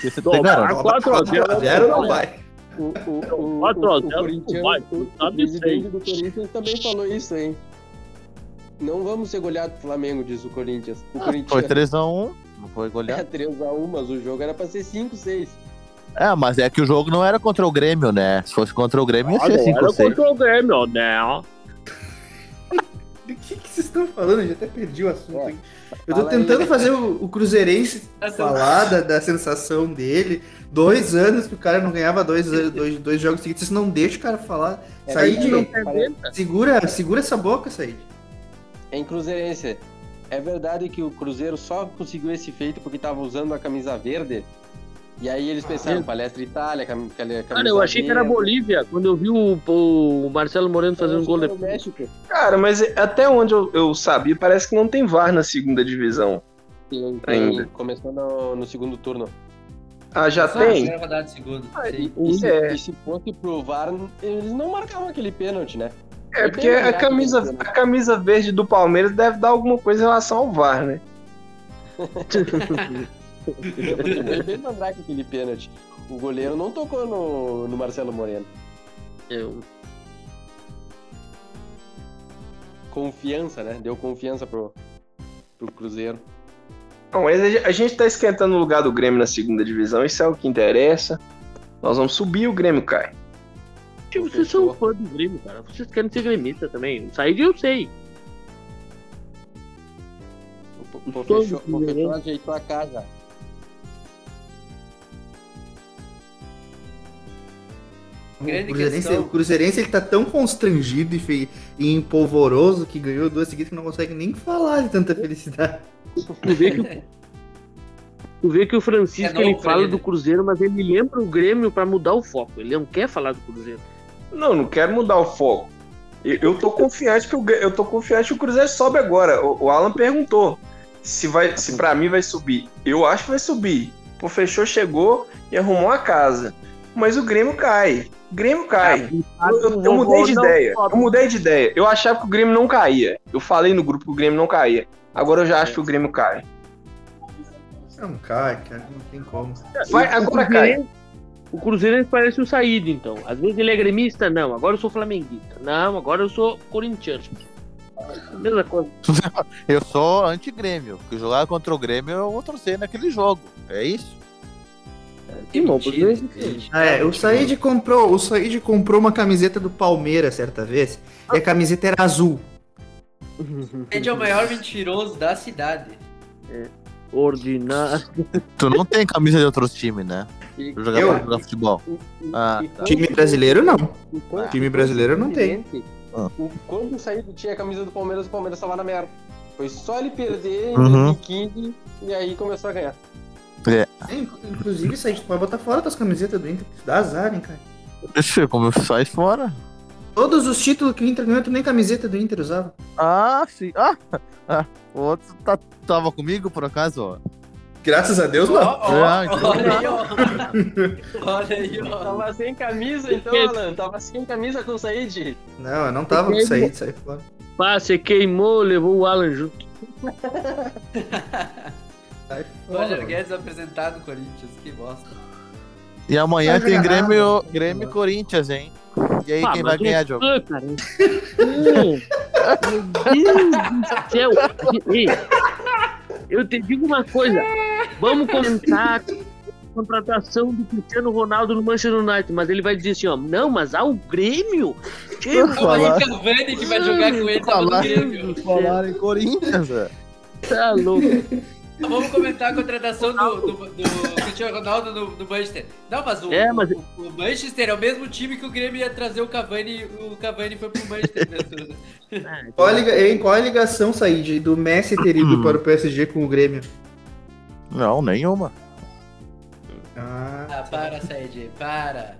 Isso Tomar garanto. 4x0 Zero não vai. O, o, a o, o, zero, Corinthians- vai, o- presidente do Corinthians também falou isso, hein? Não vamos ser goleados pro Flamengo, diz o Corinthians. O Foi Corinthians 3x1, não foi é goleado. 3x1, mas o jogo era pra ser 5-6. É, mas é que o jogo não era contra o Grêmio, né? Se fosse contra o Grêmio, ia ser não, era 5x6. contra o Grêmio, né? Do que, que vocês estão falando? Eu já até perdi o assunto. É? Eu tô fala aí. tentando fazer o, o Cruzeirense Essa- falar da, da sensação dele. Dois anos que o cara não ganhava dois, dois, dois jogos seguidos. Vocês não deixam o cara falar. É Said, parece- segura, segura essa boca, Said. Em Cruzeirense, é verdade que o Cruzeiro só conseguiu esse feito porque tava usando a camisa verde? E aí eles pensaram, palestra Itália, cam- camisa Cara, eu achei que era verde. Bolívia, quando eu vi o, o Marcelo Moreno fazendo um gol de o México. Cara, mas até onde eu, eu sabia, parece que não tem VAR na segunda divisão. Sim, Ainda. Começou no, no segundo turno. Ah, já Só tem? a rodada de segundo. Sim. E se, É. e se fosse provar, eles não marcavam aquele pênalti, né? É, porque a camisa, a camisa verde do Palmeiras deve dar alguma coisa em relação ao VAR, né? Foi bem mandrake aquele pênalti. O goleiro não tocou no, no Marcelo Moreno. Eu- Confiança, né? Deu confiança pro, pro Cruzeiro. Não, mas a gen- a gente tá esquentando o lugar do Grêmio na segunda divisão, isso é o que interessa. Nós vamos subir, o Grêmio cai. Tipo, vocês são fã do Grêmio, cara. Vocês querem ser gremista também. Sair de eu sei. O, o, professor, o professor ajeitou a casa. O Cruzeirense, o Cruzeirense ele tá tão constrangido e, fe- e empolvoroso que ganhou duas seguidas que não consegue nem falar de tanta felicidade. Tu vê que, tu vê que o Francisco É ele fala do Cruzeiro, mas ele lembra o Grêmio pra mudar o foco. Ele não quer falar do Cruzeiro. Não, não quero mudar o foco. Eu, eu tô confiante que o, eu tô confiante que o Cruzeiro sobe agora. O, o Alan perguntou se vai, se para mim vai subir. Eu acho que vai subir. O fechou chegou e arrumou a casa. Mas o Grêmio cai. O Grêmio cai. Eu, eu- eu mudei de ideia. Eu mudei de ideia. Eu achava que o Grêmio não caía. Eu falei no grupo que o Grêmio não caía. Agora eu já acho que o Grêmio cai. Não cai, cara, não tem como. Vai, agora cai. O Cruzeiro parece o Saído, então. Às vezes ele é gremista, não. Agora eu sou flamenguista. Não, agora eu sou corintiano. Mesma coisa. Eu sou anti-Grêmio. porque jogar contra o Grêmio eu vou torcer naquele jogo. É isso? Que Ah, é, o Said comprou, o Said comprou uma camiseta do Palmeiras certa vez, e a camiseta era azul. Ele é o maior mentiroso da cidade. Ordinário. Tu não tem camisa de outros times, né? E- Pra jogar, Eu? pra jogar futebol. Ah, e tá. Time brasileiro não. enquanto- Time brasileiro não tem. Ah. o- Quando o Saído tinha a camisa do Palmeiras, o Palmeiras tava na merda. Foi só ele perder em Uhum. 2015 e aí começou a ganhar. É, inc- inclusive, Said, tu pode botar fora tuas camisetas do Inter, isso dá azar, hein, cara. Deixa eu como sai fora. Todos os títulos que o Inter ganhou, tu nem camiseta do Inter usava. Ah, sim. Ah, ah, o outro tá, tava comigo, por acaso, ó. Graças a Deus, não. ó, Ah, então- olha aí, ó. Olha aí, ó. Tava sem camisa, então, Alan. Tava sem camisa com o Said. Não, eu não tava com o Said, sai fora. Pá, você queimou, levou o Alan junto. Roger. Guedes apresentado Corinthians, que bosta. E amanhã tem Grêmio. Grêmio e Corinthians, hein? E aí, Ah, quem vai ganhar, o- jogo? Cara. Meu Deus do céu. Eu te digo uma coisa. Vamos comentar a contratação do Cristiano Ronaldo no Manchester United, mas ele vai dizer assim, ó, não, mas há o Grêmio. É o Cavani que vai jogar com ele, no Falar, Grêmio. falar em Corinthians, velho. Tá louco. Vamos comentar a contratação do, do, do Cristiano Ronaldo no, no Manchester. Não, mas o, É, mas- o, o Manchester é o mesmo time que o Grêmio ia trazer o Cavani o Cavani foi pro Manchester mesmo. Qual a, hein, qual a ligação, Said, do Messi ter Hum. ido para o PSG com o Grêmio? Não, nenhuma. Ah, Ah, para, Said, para.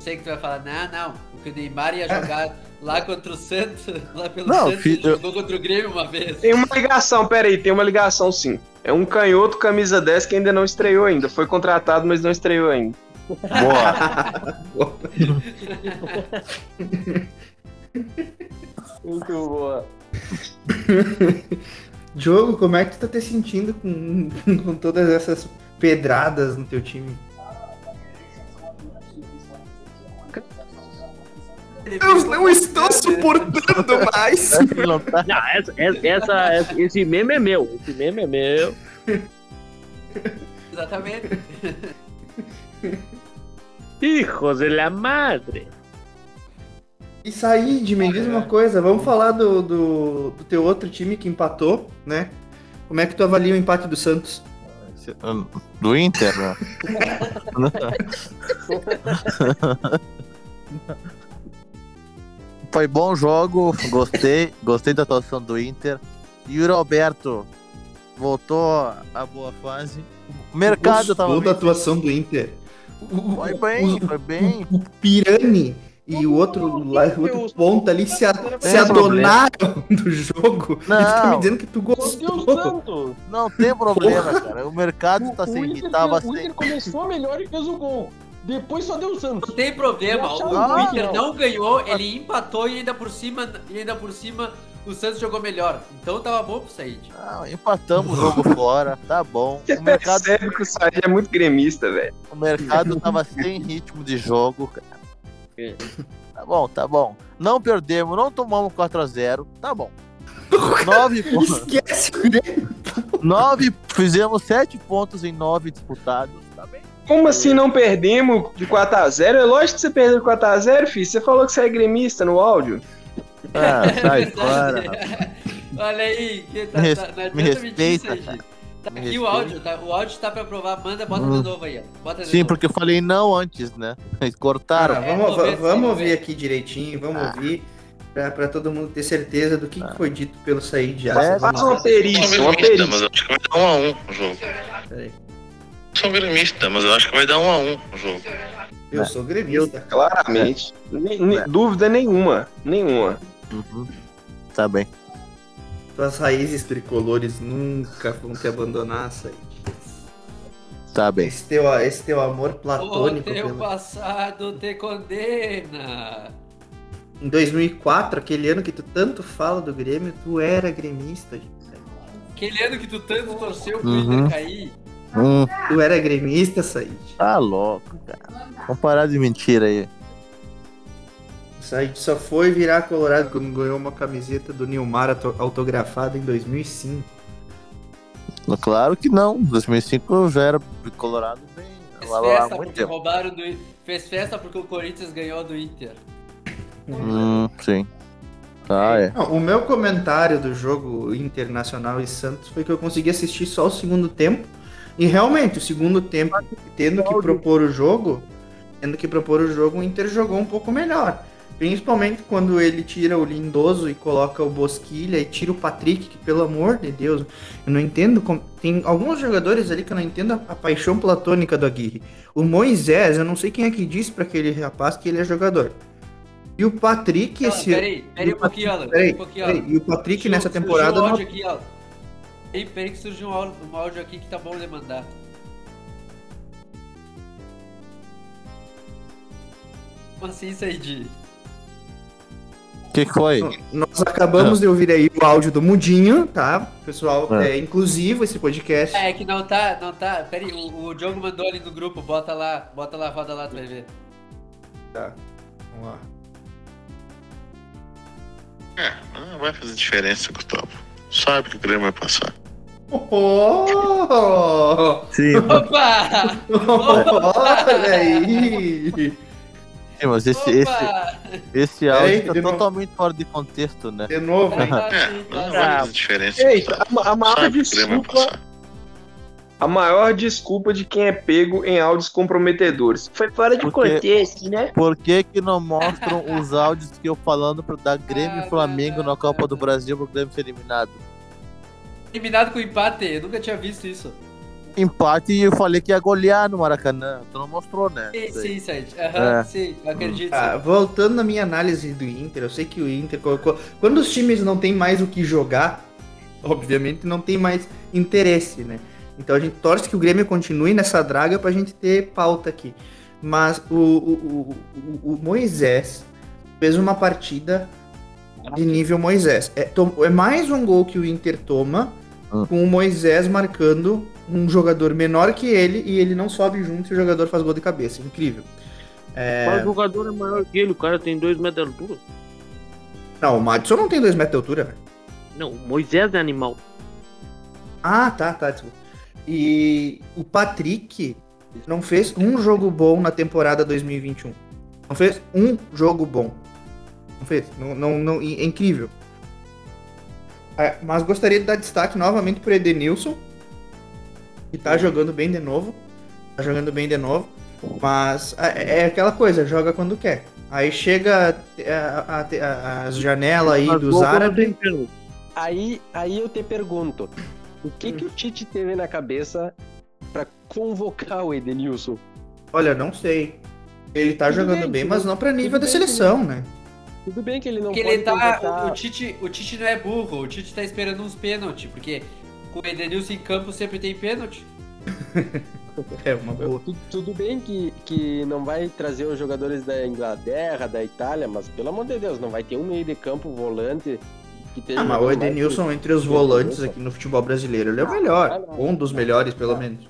Sei que tu vai falar, não, não, porque o Neymar ia jogar lá contra o Santos, lá pelo Não, Santos, fi- ele jogou contra o Grêmio uma vez. Tem uma ligação, pera aí, tem uma ligação sim. É um canhoto camisa 10 que ainda não estreou ainda. Foi contratado, mas não estreou ainda. Boa. Muito boa. Diogo, como é que tu tá te sentindo com, com todas essas pedradas no teu time? Eu não estou suportando mais. Não essa, essa, essa- essa- esse meme é meu. Esse meme é meu. Exatamente. Hijos de la madre. E Said, me diz uma coisa, vamos falar do, do, do teu outro time que empatou, né? Como é que tu avalia o empate do Santos? Do Inter, né? Foi bom jogo, gostei, gostei da atuação do Inter. E o Roberto voltou à boa fase. O mercado tava Gostou da atuação do Inter. O- Foi o- bem, o- foi bem. O Pirani e o outro, lá, o outro ponta ali se, a- se adonaram do jogo. E tu tá me Não, dizendo que tu gostou. não tem problema, cara. O mercado tá O sem Inter, tava o sem. Inter começou melhor e fez o gol. Depois só deu o Santos. Não tem problema, o, o Inter que não ganhou, ele empatou e ainda por cima, e ainda por cima o Santos jogou melhor. Então tava bom pro Said. Não, empatamos o jogo fora, tá bom. Você O mercado, percebe que o Said é muito gremista, velho. o mercado tava sem ritmo de jogo, cara. Tá bom, tá bom. Não perdemos, não tomamos 4x0, tá bom. Nove pontos. Esquece o Grêmio. Nove, fizemos sete pontos em nove disputados, bem? Como assim não perdemos de 4x0? É lógico que você perdeu de 4x0, filho. Você falou que você é gremista no áudio. Ah, sai fora. Olha aí, que tá, Me tá, não me mentir, respeita. Tá Me aqui o respeita. áudio, tá, o áudio tá pra provar, manda, bota Hum. de novo aí. Bota de Sim, novo. porque eu falei não antes, né? Eles cortaram. Ah, É, vamos va- vamos ouvir ver. aqui direitinho, vamos Ah. ouvir. Pra, pra todo mundo ter certeza do que, que foi dito pelo Said já. É, Vamos Faz uma perícia, uma mas perícia. eu acho que vai dar um a um o jogo. Peraí. Sou gremista, mas eu acho que vai dar um a um o jogo. Eu sou gremista. Claramente. Nem- nem- Dúvida nenhuma. Nenhuma. Uhum. Tá bem. Tuas raízes tricolores nunca vão te abandonar, Said. Tá bem. Esse teu, esse teu amor O platônico. teu pelo- passado te condena. Em 2004, aquele ano que tu tanto fala do Grêmio, tu era gremista. gente. Aquele ano que tu tanto torceu pro Uhum. Inter cair. Hum, Tu era gremista, Said. tá louco, cara. Vamos parar de mentira aí. Said só foi virar colorado quando ganhou uma camiseta do Nilmar auto- autografada em 2005. Claro que não. 2005 eu já era colorado bem. Fez Lá, lá, festa muito porque tempo. roubaram do Fez festa porque o Corinthians ganhou do Inter. Hum, sim. Ah, é. Não, o meu comentário do jogo Internacional e Santos foi que eu consegui assistir só o segundo tempo. E realmente, o segundo tempo, tendo que propor o jogo, tendo que propor o jogo, o Inter jogou um pouco melhor. Principalmente quando ele tira o Lindoso e coloca o Bosquilha e tira o Patrick, que pelo amor de Deus, eu não entendo como. Tem alguns jogadores ali que eu não entendo a, a paixão platônica do Aguirre. O Moisés, eu não sei quem é que disse pra aquele rapaz que ele é jogador. E o Patrick, esse. peraí, peraí um o pouquinho, Alan. Peraí, peraí. Alan. E o Patrick nessa temporada. não- aqui, ó. Peraí, peraí que surgiu um áudio, um áudio aqui que tá bom de mandar. Como assim, Said? O que, foi? Nós acabamos de ouvir aí o áudio do Mudinho, tá? Pessoal, É. é inclusivo esse podcast. É que não tá, não tá. Pera aí, o, o Diogo mandou ali no grupo, bota lá, bota lá, roda lá, tu vai ver. Tá. Vamos lá. É, não vai fazer diferença, Gustavo. Sabe que o Grêmio vai passar. Oh! Sim, Opa! Olha aí! sim, mas esse, esse, Opa! esse áudio tá de novo. totalmente fora de contexto, né? De novo. Tá, É, não tá. vai fazer diferença. Ei, Gustavo. a, a maior desculpa. A maior desculpa de quem é pego em áudios comprometedores. Foi fora de Porque- contexto, né? Por que que não mostram os áudios que eu falando pra dar Grêmio Ah, e Flamengo não, na Copa do. Brasil pro Grêmio ser eliminado? Eliminado com empate, eu nunca tinha visto isso. Empate e eu falei que ia golear no Maracanã. Tu não mostrou, né? Sim, Sérgio. Aham, É. sim, eu acredito. Ah, voltando na minha análise do Inter, eu sei que o Inter colocou. Quando os times não têm mais o que jogar, obviamente não tem mais interesse, né? Então a gente torce que o Grêmio continue nessa draga pra gente ter pauta aqui. Mas o, o, o, o Moisés fez uma partida de nível Moisés. É, é mais um gol que o Inter toma Hum. com o Moisés marcando um jogador menor que ele e ele não sobe junto e o jogador faz gol de cabeça. Incrível. Qual jogador é maior que ele? O cara tem dois metros de altura. Não, o Madison não tem dois metros de altura, velho. Não, o Moisés é animal. Ah, tá, tá, desculpa. E o Patrick não fez um jogo bom na temporada 2021. Não fez um jogo bom. Não fez. Não, não, não, é incrível. É, mas gostaria de dar destaque novamente pro Edenilson, que tá jogando bem de novo. Tá jogando bem de novo. Mas é, é aquela coisa, joga quando quer. Aí chega a- a- a- as janelas aí Mas dos árabes. Aí, aí eu te pergunto, o que que o Tite teve na cabeça pra convocar o Edenilson? Olha, não sei. Ele tá Tudo jogando bem, bem, tudo- mas não pra nível tudo da seleção, né? Tudo bem que ele não Porque pode ele tá. convocar... O, o Tite, o Tite não é burro, o Tite tá esperando uns pênaltis, porque com o Edenilson em campo sempre tem pênalti. É uma boa. Tu- Tudo bem que, que não vai trazer os jogadores da Inglaterra, da Itália, mas pelo amor de Deus, não vai ter um meio de campo volante Ah, mas o Edenilson, entre os que volantes aqui no futebol brasileiro, ele é o melhor. Um dos melhores, pelo menos.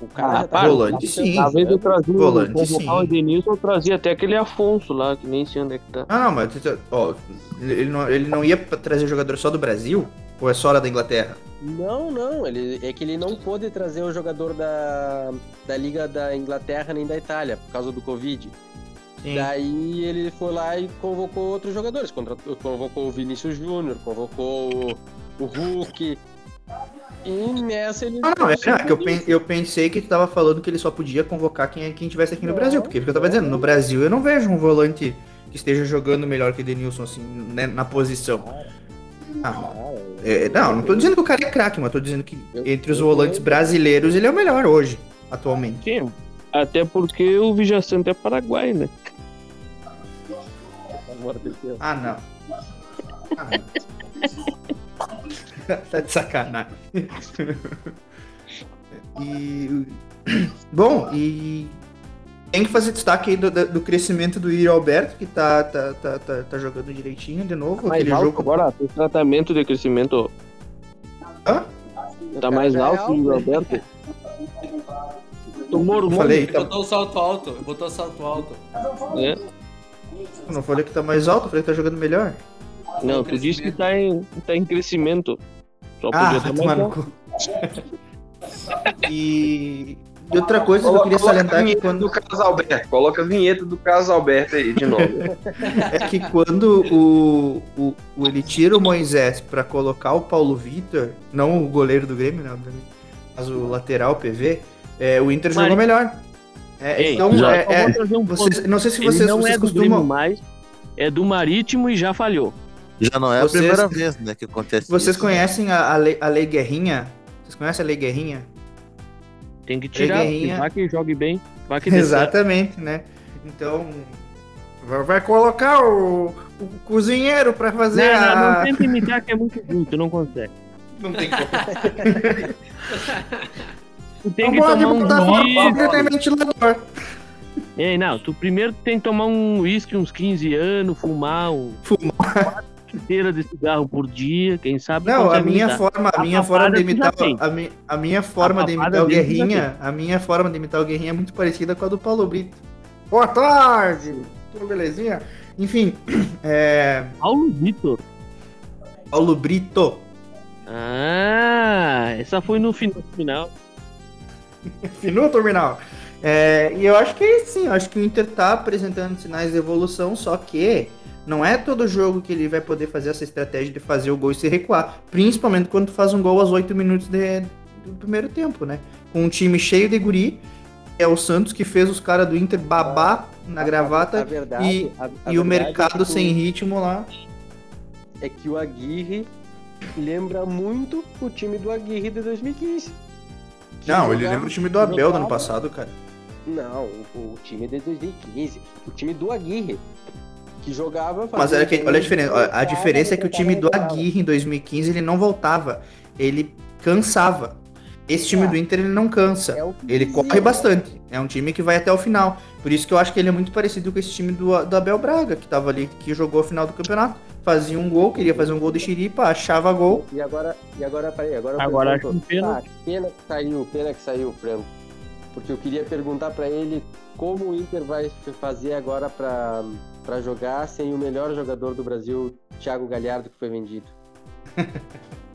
O cara Ah, já para, volante, sim. Às vezes eu trazia Volante, o sim. Edenilson, eu trazia até aquele Afonso lá, que nem sei onde é que tá. Ah, não, mas ó, ele, não, ele não ia trazer jogador só do Brasil? Ou é só lá da Inglaterra? Não, não, ele, é que ele não pôde trazer o jogador da, da Liga da Inglaterra nem da Itália, por causa do Covid. Sim. Daí ele foi lá e convocou outros jogadores. Contratou- Convocou o Vinícius Júnior, convocou o, o Hulk. E nessa ele. Ah, não, é, é que eu, pen- eu pensei que tu tava falando que ele só podia convocar quem, quem tivesse aqui no Brasil. Porque, porque eu tava dizendo, no Brasil eu não vejo um volante que esteja jogando melhor que Edenilson, assim, né, na posição. Ah, é, não, não tô dizendo que o cara é craque, mas tô dizendo que entre os volantes brasileiros ele é o melhor hoje, atualmente. Sim, até porque o Vigia Santo é paraguai, né? Ah, não. Ah, não. tá de sacanagem. e. Bom, e. Tem que fazer destaque aí do, do- crescimento do Yuri Alberto, que tá, tá, tá, tá, tá jogando direitinho de novo. Mais Aquele alto jogo. agora, tem tratamento de crescimento. Hã? Tá mais é alto o né? Alberto. Tomou Eu hormônio, falei, tá, Botou o salto alto, botou o salto alto. né? Eu não falei que tá mais alto, eu falei que tá jogando melhor. Não, tu disse que tá em, tá em crescimento. Só Ah, podia tá tomar mais no alto. cu. E. E outra coisa que eu Coloca, queria coloca a salientar é que quando. do Carlos Alberto. Coloca a vinheta do Carlos Alberto aí de novo. É que quando o, o, o- ele tira o Moisés pra colocar o Paulo Vitor, não o goleiro do Grêmio, né, obviamente, mas o lateral PV, é, o Inter jogou melhor. É, Ei, então, já- é, é, um vocês, não sei se vocês, não vocês é costumam. mais, é do Marítimo e já falhou. Já não é a Vocês- primeira vez, né, que acontece Vocês isso. né? conhecem a, a, lei, a Lei Guerrinha? Vocês conhecem a Lei Guerrinha? Tem que tirar, Guerrinha. vai que jogue bem, vai que certo. Exatamente, né? Então. vai- Vai colocar o, o cozinheiro pra fazer Não, não, a. não tenta imitar que é muito tu não consegue. Não tem como. Tu tem que tomar um ventilador. Ei, não, tu primeiro tem que tomar um uísque uns 15 anos, fumar um. Fumar. de cigarro por dia, quem sabe. Não, a minha imitar. forma, a minha A forma de imitar, tem. a, mi- a minha forma A de imitar o já Guerrinha, a minha forma de imitar o Guerrinha é muito parecida com a do Paulo Brito. Boa tarde, tudo belezinha? Enfim, é, Paulo Vitor. Paulo Brito. Ah, essa foi no fin- final. Finou, terminal. É, e eu acho que é sim, eu acho que o Inter tá apresentando sinais de evolução, só que não é todo jogo que ele vai poder fazer essa estratégia de fazer o gol e se recuar. Principalmente quando tu faz um gol aos 8 minutos de- do primeiro tempo, né? Com um time cheio de guri, é o Santos que fez os caras do Inter babar na gravata A verdade, e, a- a e o mercado é que o- sem ritmo lá. É que o Aguirre lembra muito o time do Aguirre de 2015. Não, ele lembra o time do Abel do ano passado, cara. Não, o, o time de 2015. O time do Aguirre. Que jogava. Mas era que, olha a diferença. A diferença é que o time do Aguirre em 2015 ele não voltava, ele cansava. Esse time do Inter ele não cansa. É Ele corre né? bastante. É um time que vai até o final. Por isso que eu acho que ele é muito parecido com esse time do, do Abel Braga, que tava ali, que jogou a final do campeonato. Fazia um gol, queria fazer um gol de xiripa, achava gol. E agora, e agora, peraí, agora eu Agora acho que pena. Ah, pena que saiu, pena que saiu o Franco. Porque eu queria perguntar pra ele como o Inter vai fazer agora pra, pra jogar sem o melhor jogador do Brasil, Thiago Galhardo, que foi vendido.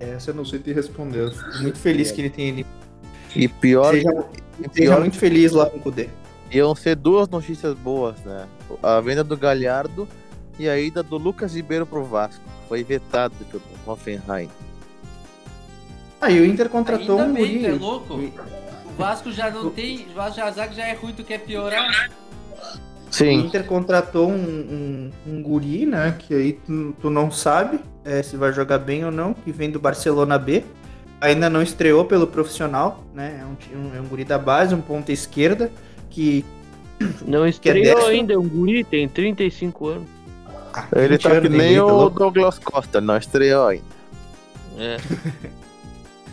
Essa eu não sei te responder. Fico muito feliz que ele tenha ele. E pior, Seja, e seja pior muito feliz lá com o Kudê. iam ser duas notícias boas, né? A venda do Galhardo e a ida do Lucas Ribeiro pro Vasco. Foi vetado pelo Hoffenheim. Ah, e o Inter contratou Ainda um bem, é louco? O Vasco já não tem. O Vasco já, a zaga já é ruim, tu quer piorar? O Sim, Inter contratou um, um, um guri, né? Que aí tu, tu não sabe é, se vai jogar bem ou não, que vem do Barcelona B. Ainda não estreou pelo profissional, né? É um, um, é um guri da base, um ponta esquerda, que. Não que é estreou ainda, é um guri, tem 35 anos. Ah, ele 20 tá que nem o louco? Douglas Costa, não estreou ainda. É.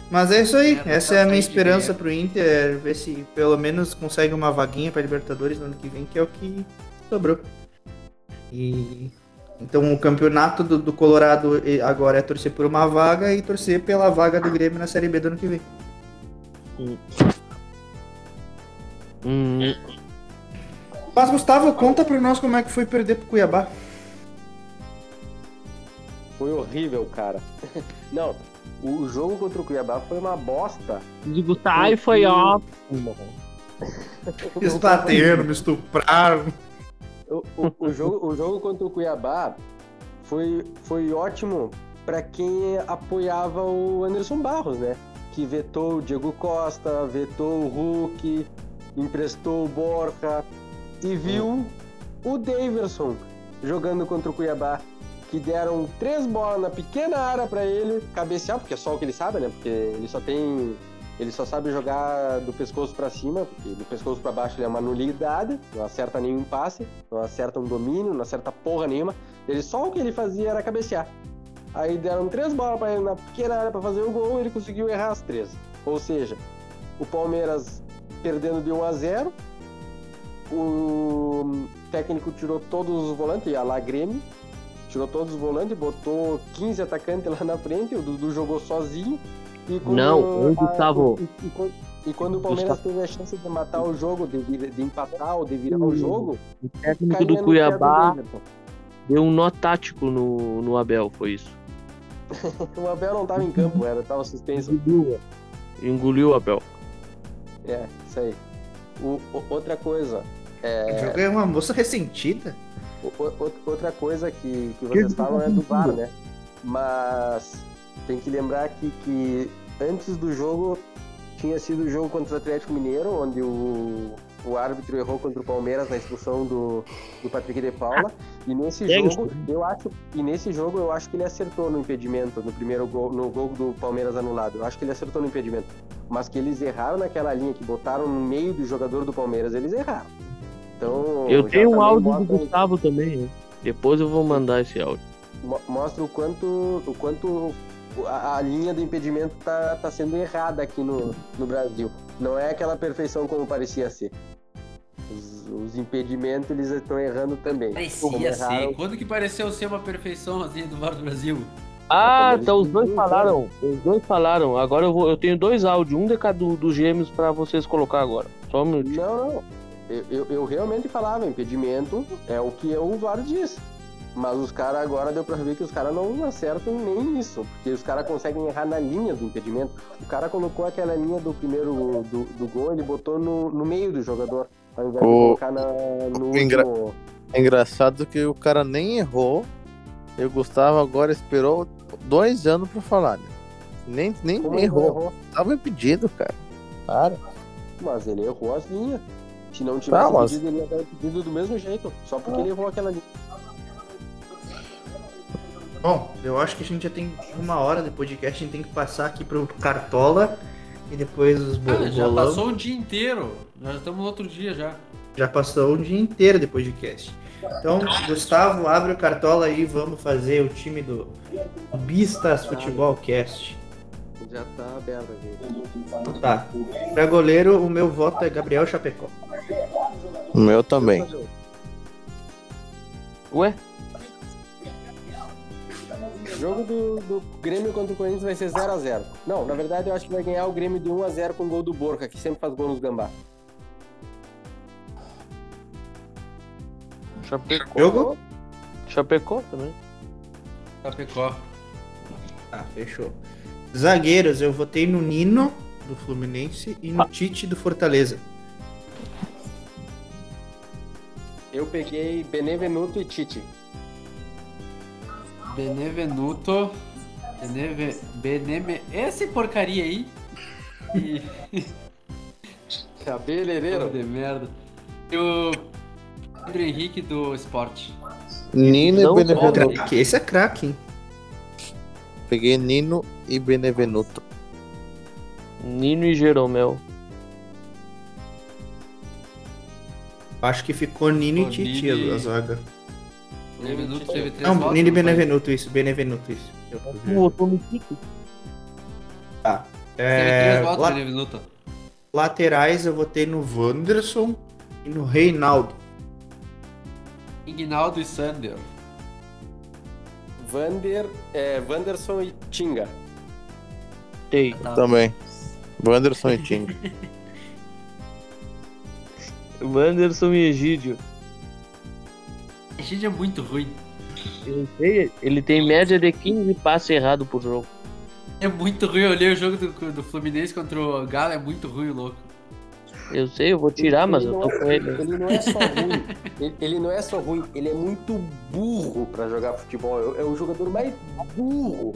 Mas é isso aí, É, essa tá é a minha esperança pro Inter, ver se pelo menos consegue uma vaguinha pra Libertadores no ano que vem, que é o que sobrou. E então o campeonato do, do Colorado agora é torcer por uma vaga e torcer pela vaga do Grêmio na Série B do ano que vem. Hum, Mas Gustavo, conta pra nós como é que foi perder pro Cuiabá. Foi horrível, cara. Não, o jogo contra o Cuiabá foi uma bosta. digo, tá, e foi ótimo. Bateram, me estupraram. O, o- jogo, o jogo contra o Cuiabá foi, foi ótimo para quem apoiava o Anderson Barros, né? Que vetou o Diego Costa, vetou o Hulk, emprestou o Borja e viu o Daverson jogando contra o Cuiabá. Que deram três bolas na pequena área para ele cabecear, porque é só o que ele sabe, né? Porque ele só tem. Ele só sabe jogar do pescoço para cima, porque do pescoço para baixo ele é uma nulidade, não acerta nenhum passe, não acerta um domínio, não acerta porra nenhuma. Ele só o que ele fazia era cabecear. Aí deram três bolas para ele na pequena área para fazer o gol, ele conseguiu errar as três. Ou seja, o Palmeiras perdendo de 1 a 0. O técnico tirou todos os volantes, ia lá Grêmio, tirou todos os volantes, botou 15 atacantes lá na frente, o Dudu jogou sozinho. E quando Não, onde a- tava o- e, e quando- e quando o Palmeiras teve a chance de matar o jogo, de, de empatar ou de virar o jogo, O técnico do Cuiabá deu um nó tático no, no Abel, foi isso. O Abel não tava em campo, era, tava suspenso. Engoliu, engoliu o Abel. É, isso aí. O- o- outra coisa, O jogo é uma moça ressentida. O- o- outra coisa que, que vocês falam é do VAR, né? Mas tem que lembrar que, que antes do jogo tinha sido o jogo contra o Atlético Mineiro, onde o, o árbitro errou contra o Palmeiras na expulsão do, do Patrick de Paula. E nesse É isso. jogo, eu acho, e nesse jogo eu acho que ele acertou no impedimento, no primeiro gol, no gol do Palmeiras anulado. Eu acho que ele acertou no impedimento. Mas que eles erraram naquela linha, que botaram no meio do jogador do Palmeiras, eles erraram. Então, Eu tenho um áudio do Gustavo também, hein? Depois eu vou mandar esse áudio. mo- mostra o quanto, o quanto a, a linha do impedimento tá, tá sendo errada aqui no, no Brasil. Não é aquela perfeição como parecia ser. os impedimentos eles estão errando também. Parecia ser. Quando que pareceu ser uma perfeição assim do VAR do Brasil? Ah, então os dois falaram. Os dois falaram. Agora eu, vou, eu tenho dois áudios, um de cada do- dos gêmeos pra vocês colocar agora. Só um minuto. Não, não. Eu, eu, eu realmente falava, impedimento é o que o VAR diz. Mas os caras agora deu pra ver que os caras não acertam nem isso. Porque os caras conseguem errar na linha do impedimento. O cara colocou aquela linha do primeiro do, do gol, ele botou no, no meio do jogador. Ao invés de O- colocar na, no Engra-. É engraçado que o cara nem errou. E o Gustavo agora esperou dois anos pra falar, né? Nem, nem Como errou. errou? Tava impedido, cara. Para. Mas ele errou as linhas. Se não tivesse Tá, mas- impedido, ele ia ter impedido do mesmo jeito. Só porque ele errou aquela linha. Bom, eu acho que a gente já tem uma hora de podcast, a gente tem que passar aqui pro Cartola e depois os bo- Ah, já bolão. passou um dia inteiro. Nós estamos no outro dia já. Já passou um dia inteiro de podcast. Então, Gustavo, abre o Cartola aí, vamos fazer o time do Bistas Futebol Cast. Já tá aberto aqui. Então tá. Pra goleiro, o meu voto é Gabriel Chapecó. O meu também. Ué? O jogo do, do Grêmio contra o Corinthians vai ser 0x0. Não, na verdade eu acho que vai ganhar o Grêmio de 1x0 com o gol do Borja, que sempre faz gol nos gambá. Chapecó. Jogo? Chapecó também. Chapecó. Tá, fechou. Zagueiros, eu votei no Nino, do Fluminense, e no Tite, do Fortaleza. Eu peguei Benevenuto e Tite. Benevenuto. Beneve... Beneme... Esse porcaria aí. E... Cabeleireiro. de merda. E o Pedro Henrique do Esporte. Nino Não e Benevenuto. Craque, esse é craque, hein? Peguei Nino e Benevenuto. Nino e Jeromel. Acho que ficou Nino Pô, e Tite Nini- a zaga. Benevenuto teve três Não, votos, foi? Benevenuto, isso. Benevenuto, isso. Eu votou no Tite? Tá. Teve É, três votos, la- Benevenuto. laterais, eu votei no Wanderson e no Reinaldo. Ignaldo e Sander. Vander, é, Wanderson e Tinga. Tem. Tá. Também. Wanderson e Tinga. Wanderson e Egídio. A gente é muito ruim. Eu sei, ele tem média de 15 passes errados por jogo. É muito ruim. Eu olhei o jogo do, do Fluminense contra o Galo, é muito ruim, louco. Eu sei, eu vou tirar, mas Ele eu não tô é- com ele. Ele não é só ruim. ele, ele não é só ruim, ele é muito burro pra jogar futebol. É, é o jogador mais burro.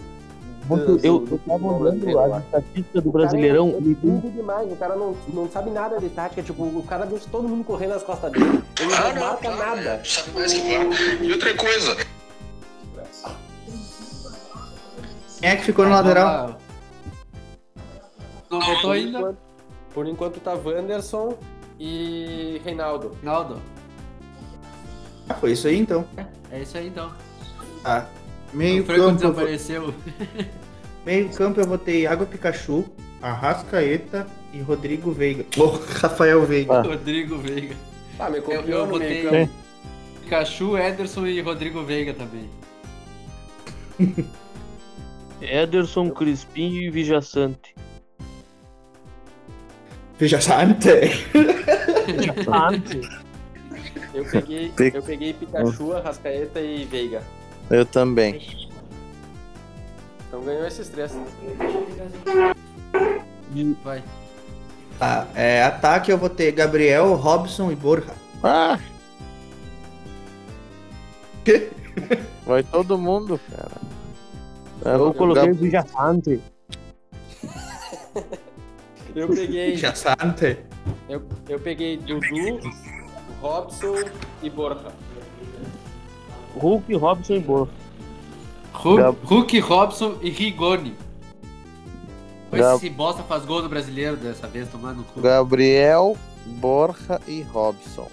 Do- Eu, do- eu tava do olhando a estatística do Brasileirão. É, é burro demais, o cara não, não sabe nada de tática. Tipo, o cara deixa todo mundo correndo nas costas dele. Ele Ah, não marca nada. Sabe mais que. E outra coisa, Quem é que ficou no lateral? Não votou ainda? Enquanto- por enquanto tá Wanderson e Reinaldo. Ignaldo. Ah, foi isso aí então. É isso aí então. Tá. Meio campo, desapareceu. meio campo eu votei Água Pikachu, Arrascaeta e Rodrigo Veiga. Oh, Rafael Veiga. Rodrigo Veiga. Ah, me Eu, copiou eu botei campo. Pikachu, Ederson e Rodrigo Veiga também. Ederson, Crispim e Vijaçante. Veja Sante. Eu peguei, eu peguei Pikachu, Arrascaeta e Veiga. Eu também. Então ganhou esses três. Vai. Tá, é, ataque eu votei Gabriel, Robson e Borja. Ah, vai todo mundo, cara. Eu o coloquei o Gab- Vijaçante. Eu peguei, Veja Sante. eu, eu peguei Dudu, Robson e Borja. Hulk, Robson e Borja. Hu- Gab- Hulk, Robson e Rigoni. Gab- Esse bosta faz gol do brasileiro dessa vez, tomar no cu. Gabriel, Borja e Robson.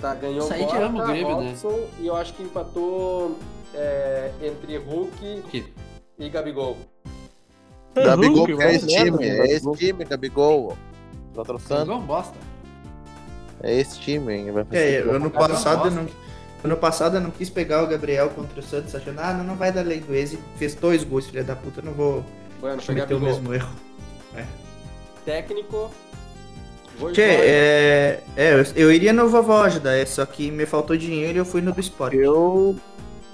Tá, ganhou Isso aí Borja, o Grêmio, né? Robson e eu acho que empatou é, entre Hulk Hulk. e Gabigol. Gabigol Hulk, que é esse merda, time, é Gabigol. esse time, Gabigol. Tá troçando. gol é um bosta. É esse time, hein? Vai É, fazer- ano passado eu não. Ano passado eu não quis pegar o Gabriel contra o Santos, achando, ah, não, não vai dar lei do ex e fez dois gols, filha da puta, eu não vou Bueno, cometer o mesmo erro. Técnico. Vou Tchê, é, é, eu, eu iria no Vovoda, é, só que me faltou dinheiro e eu fui no do esporte. Eu.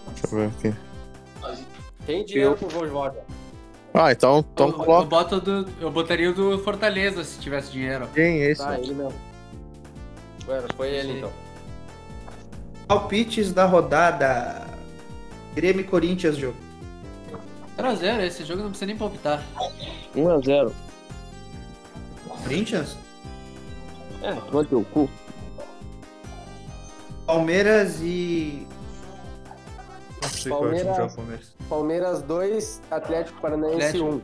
Deixa eu ver aqui. Tem dinheiro pro Vojvoda. Ah, então, então eu, eu, coloca. boto do, eu botaria o do Fortaleza se tivesse dinheiro. Quem é esse? Tá, ele mesmo. Bueno, foi ele então. Palpites da rodada. Grêmio e Corinthians, jogo. 0x0, esse jogo não precisa nem palpitar. 1x0. Corinthians? É, toma teu cu. Palmeiras e. Não sei qual é o time que Palmeiras. Palmeiras. Palmeiras 2, Atlético Paranaense Atlético. 1.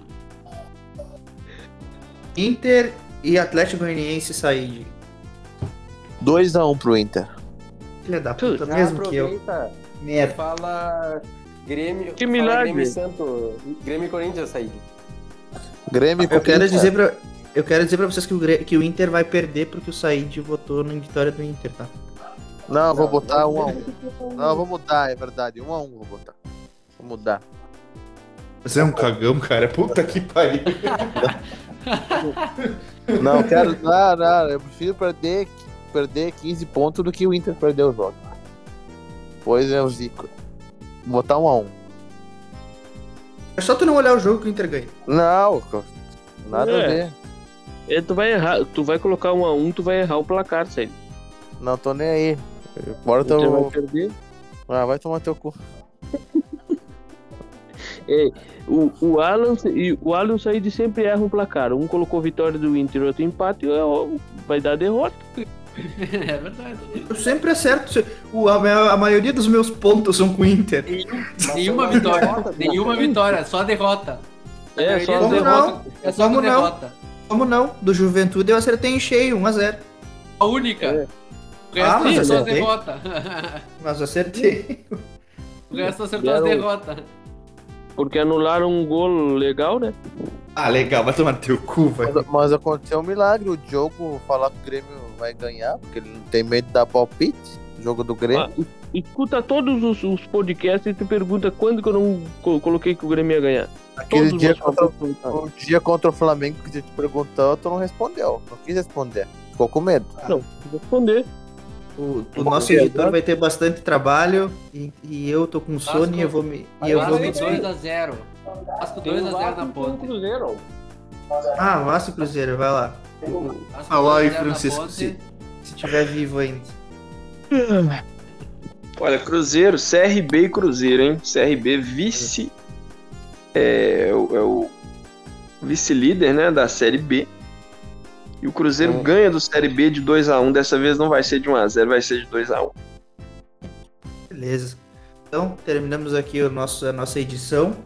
Inter e Atlético Goianiense sair. 2x1 pro Inter. Filha da puta, Já mesmo que eu. Merda. fala Grêmio. Que milagre. Grêmio e Santo. Grêmio Corinthians sair. Grêmio Eu quero Corinthians. dizer pra. Eu quero dizer pra vocês que o, que o Inter vai perder porque o Said votou na vitória do Inter, tá? Não, eu vou botar 1x1. Não, eu vou mudar, é verdade. 1x1 vou botar. Vou mudar. Você é um cagão, cara. Puta que pariu. Não, quero. Não, não, eu prefiro perder, perder 15 pontos do que o Inter perder o jogo. Pois é o Zico. Vou botar 1x1. É só tu não olhar o jogo que o Inter ganha. Não, nada a É. ver. É, tu vai errar, tu vai colocar 1x1, tu vai errar o placar, sério. Não tô nem aí. Bora Tu vai perder. Ah, vai tomar teu cu. É, o, o Alan e o Alan Said sempre erra o placar. Um colocou vitória do Inter, outro empate, vai dar derrota. é verdade. Eu sempre acerto. O, a, a maioria dos meus pontos são com o Inter. Nenhuma vitória. Nenhuma vitória, só derrota. É, maioria só Como derrotas não? É só Como com não? derrota. Como não? Do Juventude eu acertei em cheio, 1x0. A única. É. O resto Ah, mas é só acertei. derrota. Mas eu acertei. o resto acertou as derrotas. Porque anularam um gol legal, né? Ah, legal, vai tomar teu cu, velho. Mas, mas aconteceu um milagre. O Diogo falar que o Grêmio vai ganhar, porque ele não tem medo dar palpite. Jogo do Grêmio. Ah, es- escuta todos os, os podcasts e te pergunta quando que eu não co- coloquei que o Grêmio ia ganhar. Aquele Todos dia contra, o dia contra o Flamengo que você te perguntou, tu não respondeu. Não quis responder. Ficou com medo. Não, responder. O, o nosso editor vai ter bastante trabalho e, e eu tô com sono e eu vou me. E eu vou me Vasco despedir. 2x0. Vasco Tem o 2x0 na ponte. Cruzeiro. Ah, Vasco Cruzeiro, vai lá. Vasco Fala aí, 2 a 0 na Francisco, se, se tiver vivo ainda. Olha, Cruzeiro, CRB e Cruzeiro, hein? CRB vice. É, o- é o vice-líder, né? Da Série B. E o Cruzeiro Hum. ganha do Série B de 2x1. Dessa vez não vai ser de 1x0, vai ser de 2x1. Beleza. Então, terminamos aqui o nosso, a nossa edição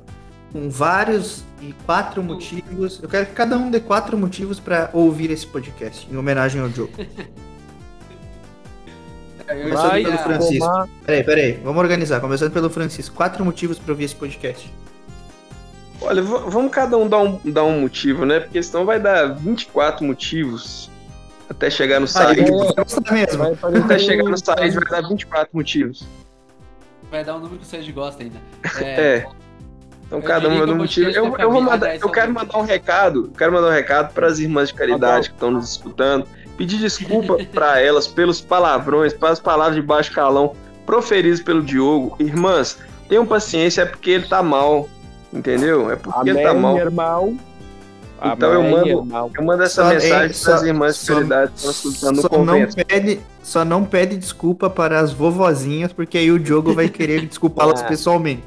com vários e quatro motivos. Eu quero que cada um dê quatro motivos para ouvir esse podcast, em homenagem ao jogo. Eu Começando Vai pelo Francisco. tomar- Peraí, peraí. Vamos organizar. Começando pelo Francisco. Quatro motivos para ouvir esse podcast. Olha, vamos cada um dar, um dar um motivo, né? Porque senão vai dar 24 motivos até chegar no Ah, site. gostar mesmo. Vai Até chegar no site vai dar 24 motivos. Vai dar um número que o Sérgio gosta ainda. É. Então Eu cada um diria manda que um o motivo. Eu, eu vou mandar, dá eu quero mandar um recado. eu Quero mandar um recado para as irmãs de caridade que estão nos escutando. Pedir desculpa para elas pelos palavrões, pelas palavras de baixo calão proferidas pelo Diogo. Irmãs, tenham paciência, é porque ele tá mal. Entendeu? É porque ele tá Amém, mal. irmão. Então eu Amém, mando- irmão. Eu mando essa Só- mensagem para as só- irmãs de caridade que estão escutando no Só não, pede, só não pede desculpa para as vovozinhas, porque aí o Diogo vai querer desculpá-las Ah. pessoalmente.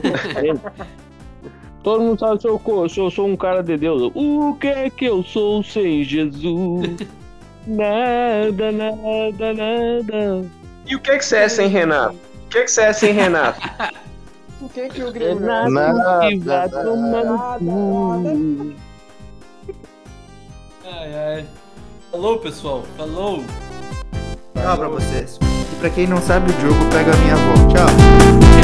Todo mundo sabe que eu sou, sou, sou um cara de Deus. O que é que eu sou sem Jesus? nada, nada, nada. E o que, é que você é sem Renato? O que, é que você é sem Renato? O que que o É Grêmio nada, Nada, nada. tomar no cu. Ai, ai. Falou, pessoal. Falou. Tchau pra vocês. E pra quem não sabe, o Diogo pega a minha avó. Tchau.